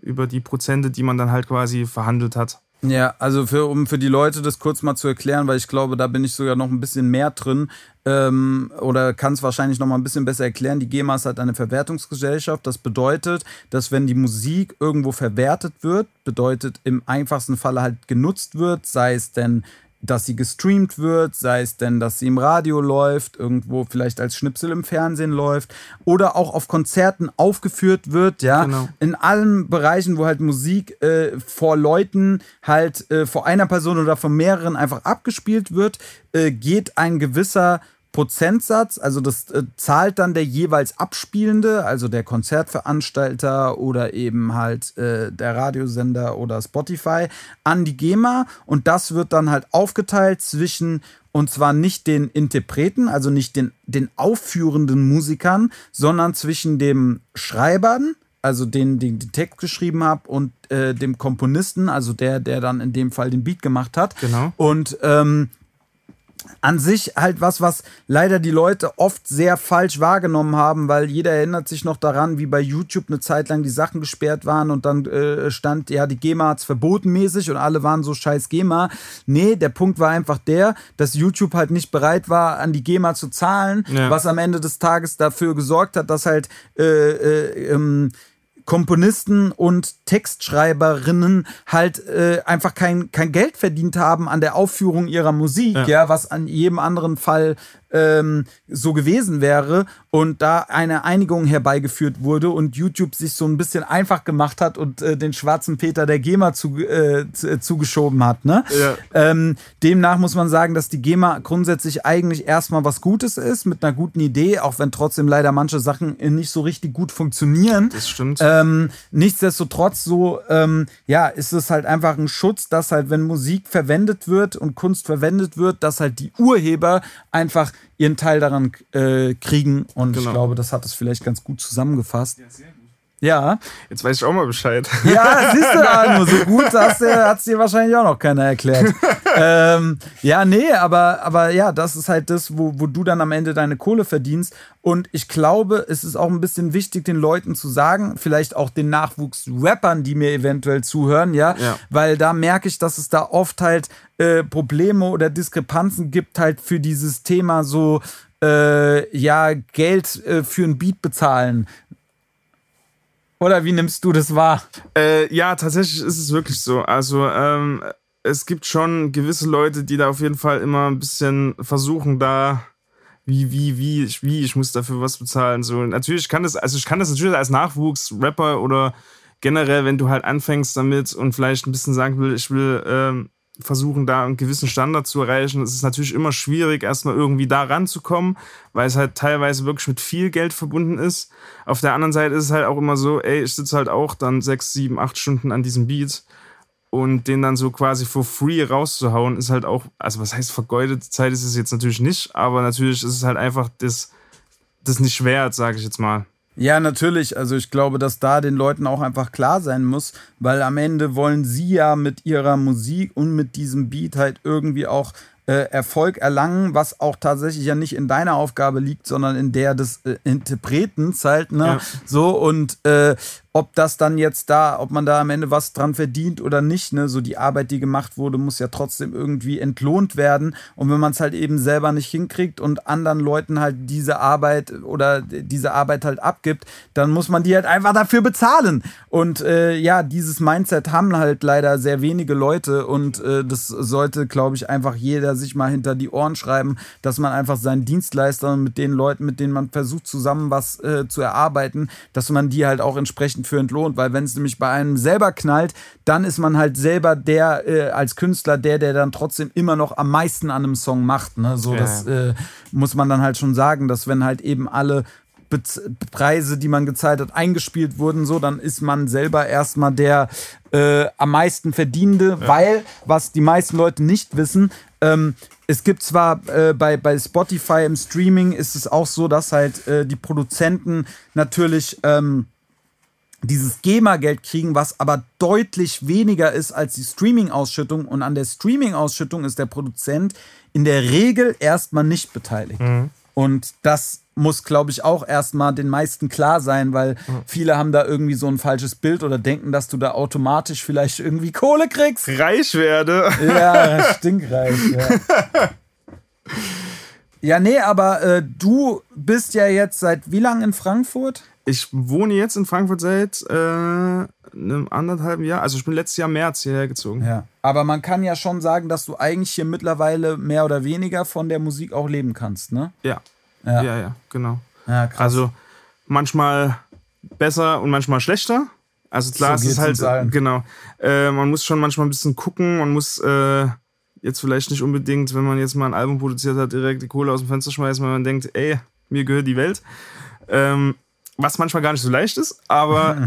über die Prozente, die man dann halt quasi verhandelt hat. Ja, also für, um für die Leute das kurz mal zu erklären, weil ich glaube, da bin ich sogar noch ein bisschen mehr drin ähm, oder kann es wahrscheinlich noch mal ein bisschen besser erklären. Die GEMA ist halt eine Verwertungsgesellschaft. Das bedeutet, dass wenn die Musik irgendwo verwertet wird, bedeutet im einfachsten Falle halt genutzt wird, sei es denn dass sie gestreamt wird, sei es denn, dass sie im Radio läuft, irgendwo vielleicht als Schnipsel im Fernsehen läuft oder auch auf Konzerten aufgeführt wird, ja. Genau. In allen Bereichen, wo halt Musik äh, vor Leuten halt äh, vor einer Person oder von mehreren einfach abgespielt wird, äh, geht ein gewisser Prozentsatz, also das äh, zahlt dann der jeweils Abspielende, also der Konzertveranstalter oder eben halt äh, der Radiosender oder Spotify an die GEMA und das wird dann halt aufgeteilt zwischen und zwar nicht den Interpreten, also nicht den, den aufführenden Musikern, sondern zwischen dem Schreibern, also den, den den Text geschrieben habe und äh, dem Komponisten, also der, der dann in dem Fall den Beat gemacht hat. Genau. Und ähm, an sich halt was, was leider die Leute oft sehr falsch wahrgenommen haben, weil jeder erinnert sich noch daran, wie bei YouTube eine Zeit lang die Sachen gesperrt waren und dann äh, stand, ja, die GEMA hat's verboten mäßig und alle waren so scheiß GEMA. Nee, der Punkt war einfach der, dass YouTube halt nicht bereit war, an die GEMA zu zahlen, Ja. was am Ende des Tages dafür gesorgt hat, dass halt äh, äh, ähm, Komponisten und Textschreiberinnen halt äh, einfach kein, kein Geld verdient haben an der Aufführung ihrer Musik, ja, Ja. was an jedem anderen Fall ähm, so gewesen wäre und da eine Einigung herbeigeführt wurde und YouTube sich so ein bisschen einfach gemacht hat und äh, den schwarzen Peter der GEMA zu, äh, zu, äh, zugeschoben hat. Ne? Ja. Ähm, demnach muss man sagen, dass die GEMA grundsätzlich eigentlich erstmal was Gutes ist, mit einer guten Idee, auch wenn trotzdem leider manche Sachen nicht so richtig gut funktionieren. Das stimmt. Ähm, nichtsdestotrotz so, ähm, ja, ist es halt einfach ein Schutz, dass halt, wenn Musik verwendet wird und Kunst verwendet wird, dass halt die Urheber einfach ihren Teil daran äh, kriegen. Und ich Genau. glaube, das hat es vielleicht ganz gut zusammengefasst. Ja. Jetzt weiß ich auch mal Bescheid. Ja, [LAUGHS] siehst du da, nur so gut hat es dir wahrscheinlich auch noch keiner erklärt. [LAUGHS] ähm, ja, nee, aber, aber ja, das ist halt das, wo, wo du dann am Ende deine Kohle verdienst. Und ich glaube, es ist auch ein bisschen wichtig, den Leuten zu sagen, vielleicht auch den Nachwuchs-Rappern, die mir eventuell zuhören, ja? Ja. weil da merke ich, dass es da oft halt äh, Probleme oder Diskrepanzen gibt, halt für dieses Thema so, äh, ja, Geld äh, für ein Beat bezahlen. Oder wie nimmst du das wahr? Äh, ja, tatsächlich ist es wirklich so. Also ähm, es gibt schon gewisse Leute, die da auf jeden Fall immer ein bisschen versuchen, da wie, wie, wie, ich- wie, ich muss dafür was bezahlen. So, natürlich kann das, also ich kann das natürlich als Nachwuchsrapper oder generell, wenn du halt anfängst damit und vielleicht ein bisschen sagen will, ich will ähm, versuchen, da einen gewissen Standard zu erreichen. Es ist natürlich immer schwierig, erstmal irgendwie da ranzukommen, weil es halt teilweise wirklich mit viel Geld verbunden ist. Auf der anderen Seite ist es halt auch immer so, ey, ich sitze halt auch dann sechs, sieben, acht Stunden an diesem Beat und den dann so quasi for free rauszuhauen, ist halt auch, also was heißt vergeudete Zeit ist es jetzt natürlich nicht, aber natürlich ist es halt einfach das, das nicht wert, sage ich jetzt mal. Ja, natürlich. Also ich glaube, dass da den Leuten auch einfach klar sein muss, weil am Ende wollen sie ja mit ihrer Musik und mit diesem Beat halt irgendwie auch äh, Erfolg erlangen, was auch tatsächlich ja nicht in deiner Aufgabe liegt, sondern in der des äh, Interpretens halt, ne? Ja. So und äh, ob das dann jetzt da, ob man da am Ende was dran verdient oder nicht, ne, so die Arbeit, die gemacht wurde, muss ja trotzdem irgendwie entlohnt werden. Und wenn man es halt eben selber nicht hinkriegt und anderen Leuten halt diese Arbeit oder diese Arbeit halt abgibt, dann muss man die halt einfach dafür bezahlen. Und äh, ja, dieses Mindset haben halt leider sehr wenige Leute und äh, das sollte, glaube ich, einfach jeder sich mal hinter die Ohren schreiben, dass man einfach seinen Dienstleistern mit den Leuten, mit denen man versucht, zusammen was äh, zu erarbeiten, dass man die halt auch entsprechend für entlohnt, weil wenn es nämlich bei einem selber knallt, dann ist man halt selber der äh, als Künstler der, der dann trotzdem immer noch am meisten an einem Song macht. Ne? So, Ja. das äh, muss man dann halt schon sagen, dass wenn halt eben alle Bez Preise, die man gezahlt hat, eingespielt wurden, so, dann ist man selber erstmal der äh, am meisten Verdienende, weil, was die meisten Leute nicht wissen, ähm, es gibt zwar äh, bei, bei Spotify im Streaming ist es auch so, dass halt äh, die Produzenten natürlich ähm, dieses GEMA-Geld kriegen, was aber deutlich weniger ist als die Streaming-Ausschüttung. Und an der Streaming-Ausschüttung ist der Produzent in der Regel erstmal nicht beteiligt. Und das muss, glaube ich, auch erstmal den meisten klar sein, weil viele haben da irgendwie so ein falsches Bild oder denken, dass du da automatisch vielleicht irgendwie Kohle kriegst. Reich werde. Ja, [LAUGHS] stinkreich, ja. Ja, nee, aber äh, du bist ja jetzt seit wie lange in Frankfurt? Ich wohne jetzt in Frankfurt seit äh, einem anderthalben Jahr. Also ich bin letztes Jahr März hierher gezogen. Ja. Aber man kann ja schon sagen, dass du eigentlich hier mittlerweile mehr oder weniger von der Musik auch leben kannst, ne? Ja. Ja. Ja, ja, genau. Ja, krass. Also manchmal besser und manchmal schlechter. Also klar, So es ist halt genau. Äh, man muss schon manchmal ein bisschen gucken. Man muss äh, jetzt vielleicht nicht unbedingt, wenn man jetzt mal ein Album produziert hat, direkt die Kohle aus dem Fenster schmeißen, weil man denkt, ey, mir gehört die Welt. Ähm, was manchmal gar nicht so leicht ist, aber [LAUGHS]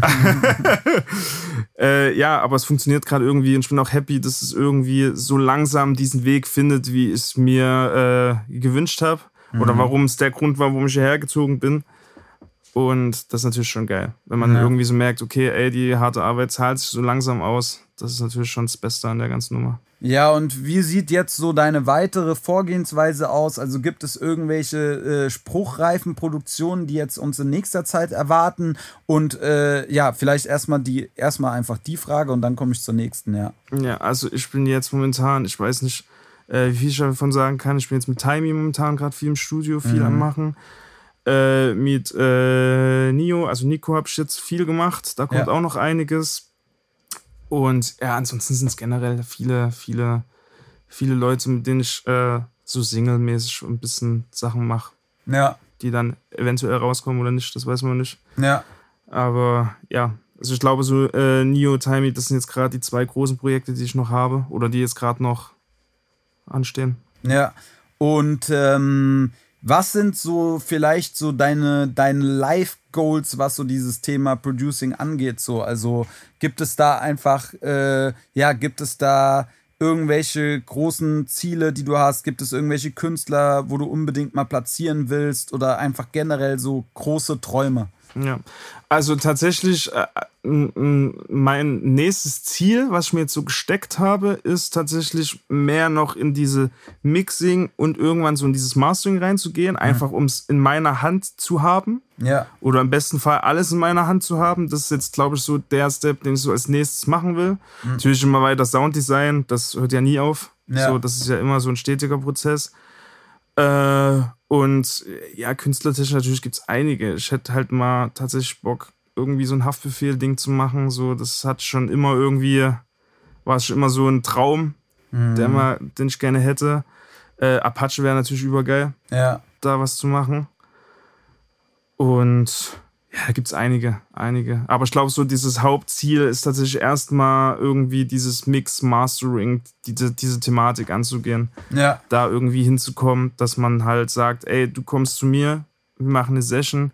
[LAUGHS] äh, ja, aber es funktioniert gerade irgendwie und ich bin auch happy, dass es irgendwie so langsam diesen Weg findet, wie ich es mir äh, gewünscht habe. Oder warum es der Grund war, warum ich hierher gezogen bin. Und das ist natürlich schon geil. Wenn man Ja. irgendwie so merkt, okay, ey, die harte Arbeit zahlt sich so langsam aus. Das ist natürlich schon das Beste an der ganzen Nummer. Ja, und wie sieht jetzt so deine weitere Vorgehensweise aus? Also gibt es irgendwelche äh, spruchreifen Produktionen, die jetzt uns in nächster Zeit erwarten? Und äh, ja, vielleicht erstmal die, erstmal einfach die Frage und dann komme ich zur nächsten, ja. Ja, also ich bin jetzt momentan, ich weiß nicht, äh, wie viel ich davon sagen kann. Ich bin jetzt mit Timey momentan gerade viel im Studio, viel am Machen. Äh, mit äh, Nio, also Nico habe ich jetzt viel gemacht. Da kommt Ja. auch noch einiges. Und ja, ansonsten sind es generell viele, viele, viele Leute, mit denen ich äh, so singlemäßig ein bisschen Sachen mache, Ja, die dann eventuell rauskommen oder nicht, das weiß man nicht. ja. Aber ja, also ich glaube, so äh, Neo, Timey, das sind jetzt gerade die zwei großen Projekte, die ich noch habe oder die jetzt gerade noch anstehen. Ja, und ähm, was sind so vielleicht so deine, deine Life-Goals, was so dieses Thema Producing angeht? So, also gibt es da einfach, äh, ja, gibt es da irgendwelche großen Ziele, die du hast? Gibt es irgendwelche Künstler, wo du unbedingt mal platzieren willst oder einfach generell so große Träume? Ja, also tatsächlich äh, mein nächstes Ziel, was ich mir jetzt so gesteckt habe, ist tatsächlich mehr noch in diese Mixing und irgendwann so in dieses Mastering reinzugehen, einfach um es in meiner Hand zu haben. Ja. Oder im besten Fall alles in meiner Hand zu haben. Das ist jetzt, glaube ich, so der Step, den ich so als nächstes machen will. Mhm. Natürlich immer weiter Sounddesign, das hört ja nie auf. Ja. So, das ist ja immer so ein stetiger Prozess. Äh, und ja, künstlertechnisch natürlich gibt es einige. Ich hätte halt mal tatsächlich Bock, irgendwie so ein Haftbefehl-Ding zu machen. So, das hat schon immer irgendwie, war es schon immer so ein Traum, mhm. der immer, den ich gerne hätte. Äh, Apache wäre natürlich übergeil, ja. da was zu machen. Und ja, da gibt es einige, einige. Aber ich glaube, so dieses Hauptziel ist tatsächlich erstmal irgendwie dieses Mix, Mastering, diese, diese Thematik anzugehen. Ja. Da irgendwie hinzukommen, dass man halt sagt, ey, du kommst zu mir, wir machen eine Session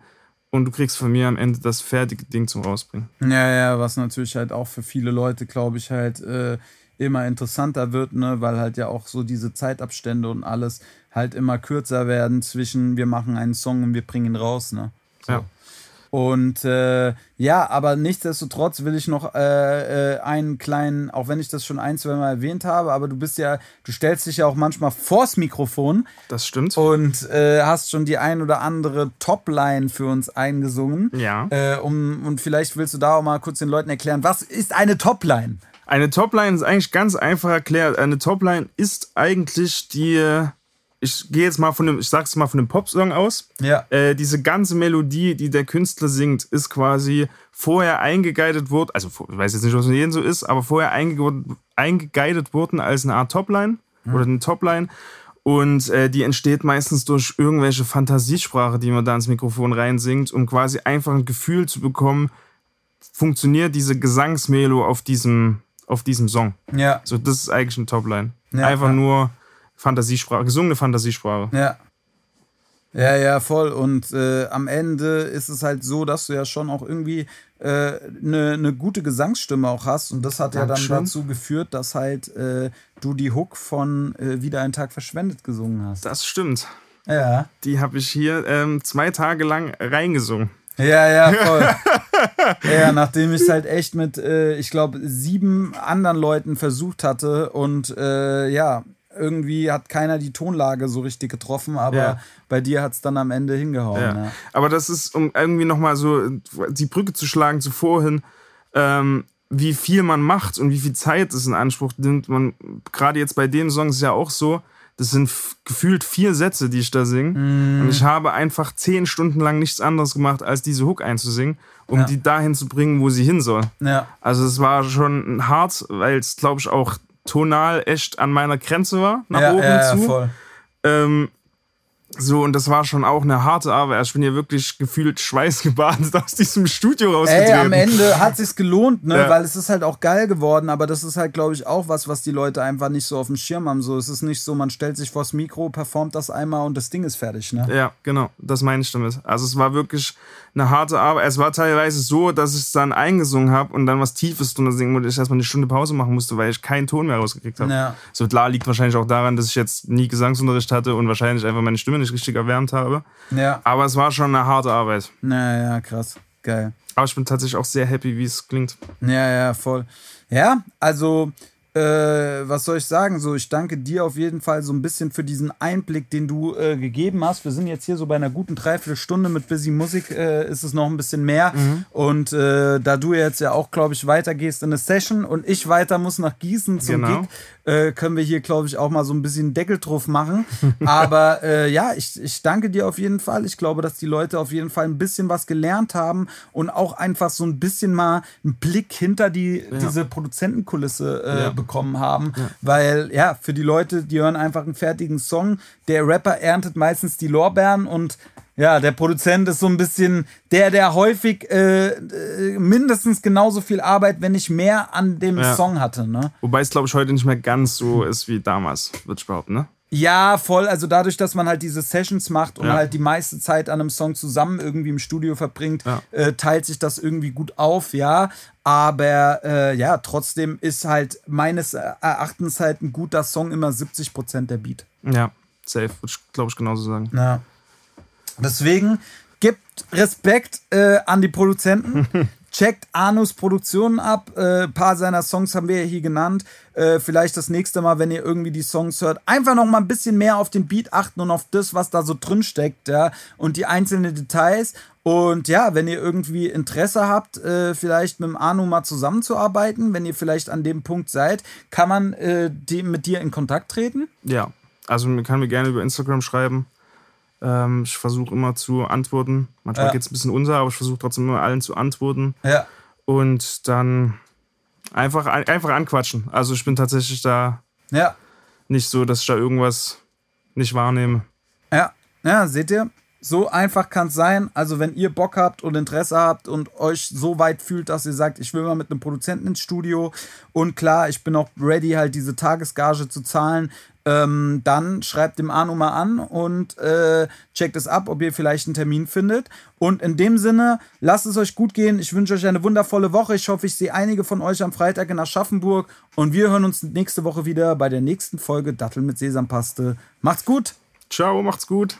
und du kriegst von mir am Ende das fertige Ding zum Rausbringen. Ja, ja, was natürlich halt auch für viele Leute, glaube ich, halt äh, immer interessanter wird, ne, weil halt ja auch so diese Zeitabstände und alles halt immer kürzer werden zwischen wir machen einen Song und wir bringen ihn raus, ne. So. Ja. Und äh, ja, aber nichtsdestotrotz will ich noch äh, äh, einen kleinen, auch wenn ich das schon ein, zwei Mal erwähnt habe, aber du bist ja, du stellst dich ja auch manchmal vors Mikrofon. Das stimmt. Und äh, hast schon die ein oder andere Topline für uns eingesungen. Ja. Äh, um, und vielleicht willst du da auch mal kurz den Leuten erklären, was ist eine Topline? Eine Topline ist eigentlich ganz einfach erklärt. Eine Topline ist eigentlich die ich gehe jetzt mal von dem, ich sag's mal von dem Popsong aus. Ja. Äh, diese ganze Melodie, die der Künstler singt, ist quasi vorher eingeguidet worden, also ich weiß jetzt nicht, was mit jedem so ist, aber vorher eingeguidet worden als eine Art Topline mhm. oder eine Topline. Und äh, die entsteht meistens durch irgendwelche Fantasiesprache, die man da ins Mikrofon reinsingt, um quasi einfach ein Gefühl zu bekommen, funktioniert diese Gesangsmelo auf diesem, auf diesem Song. Ja. So, das ist eigentlich eine Topline. Ja, einfach ja. nur Fantasiesprache, gesungene Fantasiesprache. Ja. Ja, ja, voll. Und äh, am Ende ist es halt so, dass du ja schon auch irgendwie eine äh, ne, ne gute Gesangsstimme auch hast. Und das hat Dankeschön. ja dann dazu geführt, dass halt äh, du die Hook von äh, Wieder ein Tag verschwendet gesungen hast. Das stimmt. Ja. Die habe ich hier ähm, zwei Tage lang reingesungen. Ja, ja, [LAUGHS] voll. ja, nachdem ich es halt echt mit, äh, ich glaube, sieben anderen Leuten versucht hatte und äh, ja, irgendwie hat keiner die Tonlage so richtig getroffen, aber ja. bei dir hat es dann am Ende hingehauen. Ja. Ja. Aber das ist, um irgendwie nochmal so die Brücke zu schlagen zu vorhin, ähm, wie viel man macht und wie viel Zeit es in Anspruch nimmt. Man, gerade jetzt bei dem Song ist es ja auch so, das sind gefühlt vier Sätze, die ich da singe. Mm. Und ich habe einfach zehn Stunden lang nichts anderes gemacht, als diese Hook einzusingen, um ja. die dahin zu bringen, wo sie hin soll. Ja. Also es war schon hart, weil es, glaube ich, auch tonal echt an meiner Grenze war, nach ja, oben ja, zu. Voll. Ähm, so, und das war schon auch eine harte Arbeit. Also ich bin hier wirklich gefühlt schweißgebadet [LAUGHS] aus diesem Studio rausgetreten. Ey, am Ende hat es sich gelohnt, ne? Ja. Weil es ist halt auch geil geworden, aber das ist halt, glaube ich, auch was, was die Leute einfach nicht so auf dem Schirm haben. So, es ist nicht so, man stellt sich vors Mikro, performt das einmal und das Ding ist fertig, ne? Ja, genau. Das meine ich damit. Also es war wirklich eine harte Arbeit. Es war teilweise so, dass ich es dann eingesungen habe und dann was Tiefes drunter singen musste, ich erstmal eine Stunde Pause machen musste, weil ich keinen Ton mehr rausgekriegt habe. Ja. So klar liegt wahrscheinlich auch daran, dass ich jetzt nie Gesangsunterricht hatte und wahrscheinlich einfach meine Stimme nicht richtig erwärmt habe. Ja. Aber es war schon eine harte Arbeit. Naja, krass. Geil. Aber ich bin tatsächlich auch sehr happy, wie es klingt. Ja, ja, voll. Ja, also äh, was soll ich sagen? So, ich danke dir auf jeden Fall so ein bisschen für diesen Einblick, den du äh, gegeben hast. Wir sind jetzt hier so bei einer guten Dreiviertelstunde mit Busy Musik, äh, ist es noch ein bisschen mehr. Mhm. Und äh, da du jetzt ja auch, glaube ich, weitergehst in eine Session und ich weiter muss nach Gießen zum genau. Gig, äh, können wir hier, glaube ich, auch mal so ein bisschen Deckel drauf machen. Aber [LAUGHS] äh, ja, ich, ich danke dir auf jeden Fall. Ich glaube, dass die Leute auf jeden Fall ein bisschen was gelernt haben und auch einfach so ein bisschen mal einen Blick hinter die, ja. diese Produzentenkulisse ja. bekommen bekommen haben. Ja. Weil, ja, für die Leute, die hören einfach einen fertigen Song. Der Rapper erntet meistens die Lorbeeren und ja, der Produzent ist so ein bisschen der, der häufig äh, äh mindestens genauso viel Arbeit, wenn nicht mehr an dem ja. Song hatte. Ne? Wobei es, glaube ich, heute nicht mehr ganz so ist wie damals, würde ich behaupten, ne? Ja, voll. Also dadurch, dass man halt diese Sessions macht und ja. halt die meiste Zeit an einem Song zusammen irgendwie im Studio verbringt, ja. äh, teilt sich das irgendwie gut auf, ja. Aber äh, ja, trotzdem ist halt meines Erachtens halt ein guter Song immer 70% der Beat. Ja, safe, würde ich glaube ich genauso sagen. Ja. Deswegen Gebt Respekt äh, an die Produzenten. [LAUGHS] Checkt Anus Produktionen ab. Ein äh, paar seiner Songs haben wir ja hier genannt. Äh, vielleicht das nächste Mal, wenn ihr irgendwie die Songs hört, einfach noch mal ein bisschen mehr auf den Beat achten und auf das, was da so drin steckt, ja, und die einzelnen Details. Und ja, wenn ihr irgendwie Interesse habt, äh, vielleicht mit dem Anu mal zusammenzuarbeiten, wenn ihr vielleicht an dem Punkt seid, kann man äh, die, mit dir in Kontakt treten? Ja, also man kann mir gerne über Instagram schreiben. Ähm, ich versuche immer zu antworten. Manchmal Ja. geht es ein bisschen unter, aber ich versuche trotzdem immer allen zu antworten. Ja. Und dann einfach, einfach anquatschen. Also ich bin tatsächlich da Ja. nicht so, dass ich da irgendwas nicht wahrnehme. Ja, ja, seht ihr? So einfach kann es sein. Also, wenn ihr Bock habt und Interesse habt und euch so weit fühlt, dass ihr sagt, ich will mal mit einem Produzenten ins Studio und klar, ich bin auch ready, halt diese Tagesgage zu zahlen, ähm, dann schreibt dem Anu mal an und äh, checkt es ab, ob ihr vielleicht einen Termin findet. Und in dem Sinne, lasst es euch gut gehen. Ich wünsche euch eine wundervolle Woche. Ich hoffe, ich sehe einige von euch am Freitag in Aschaffenburg und wir hören uns nächste Woche wieder bei der nächsten Folge Dattel mit Sesampaste. Macht's gut! Ciao, macht's gut.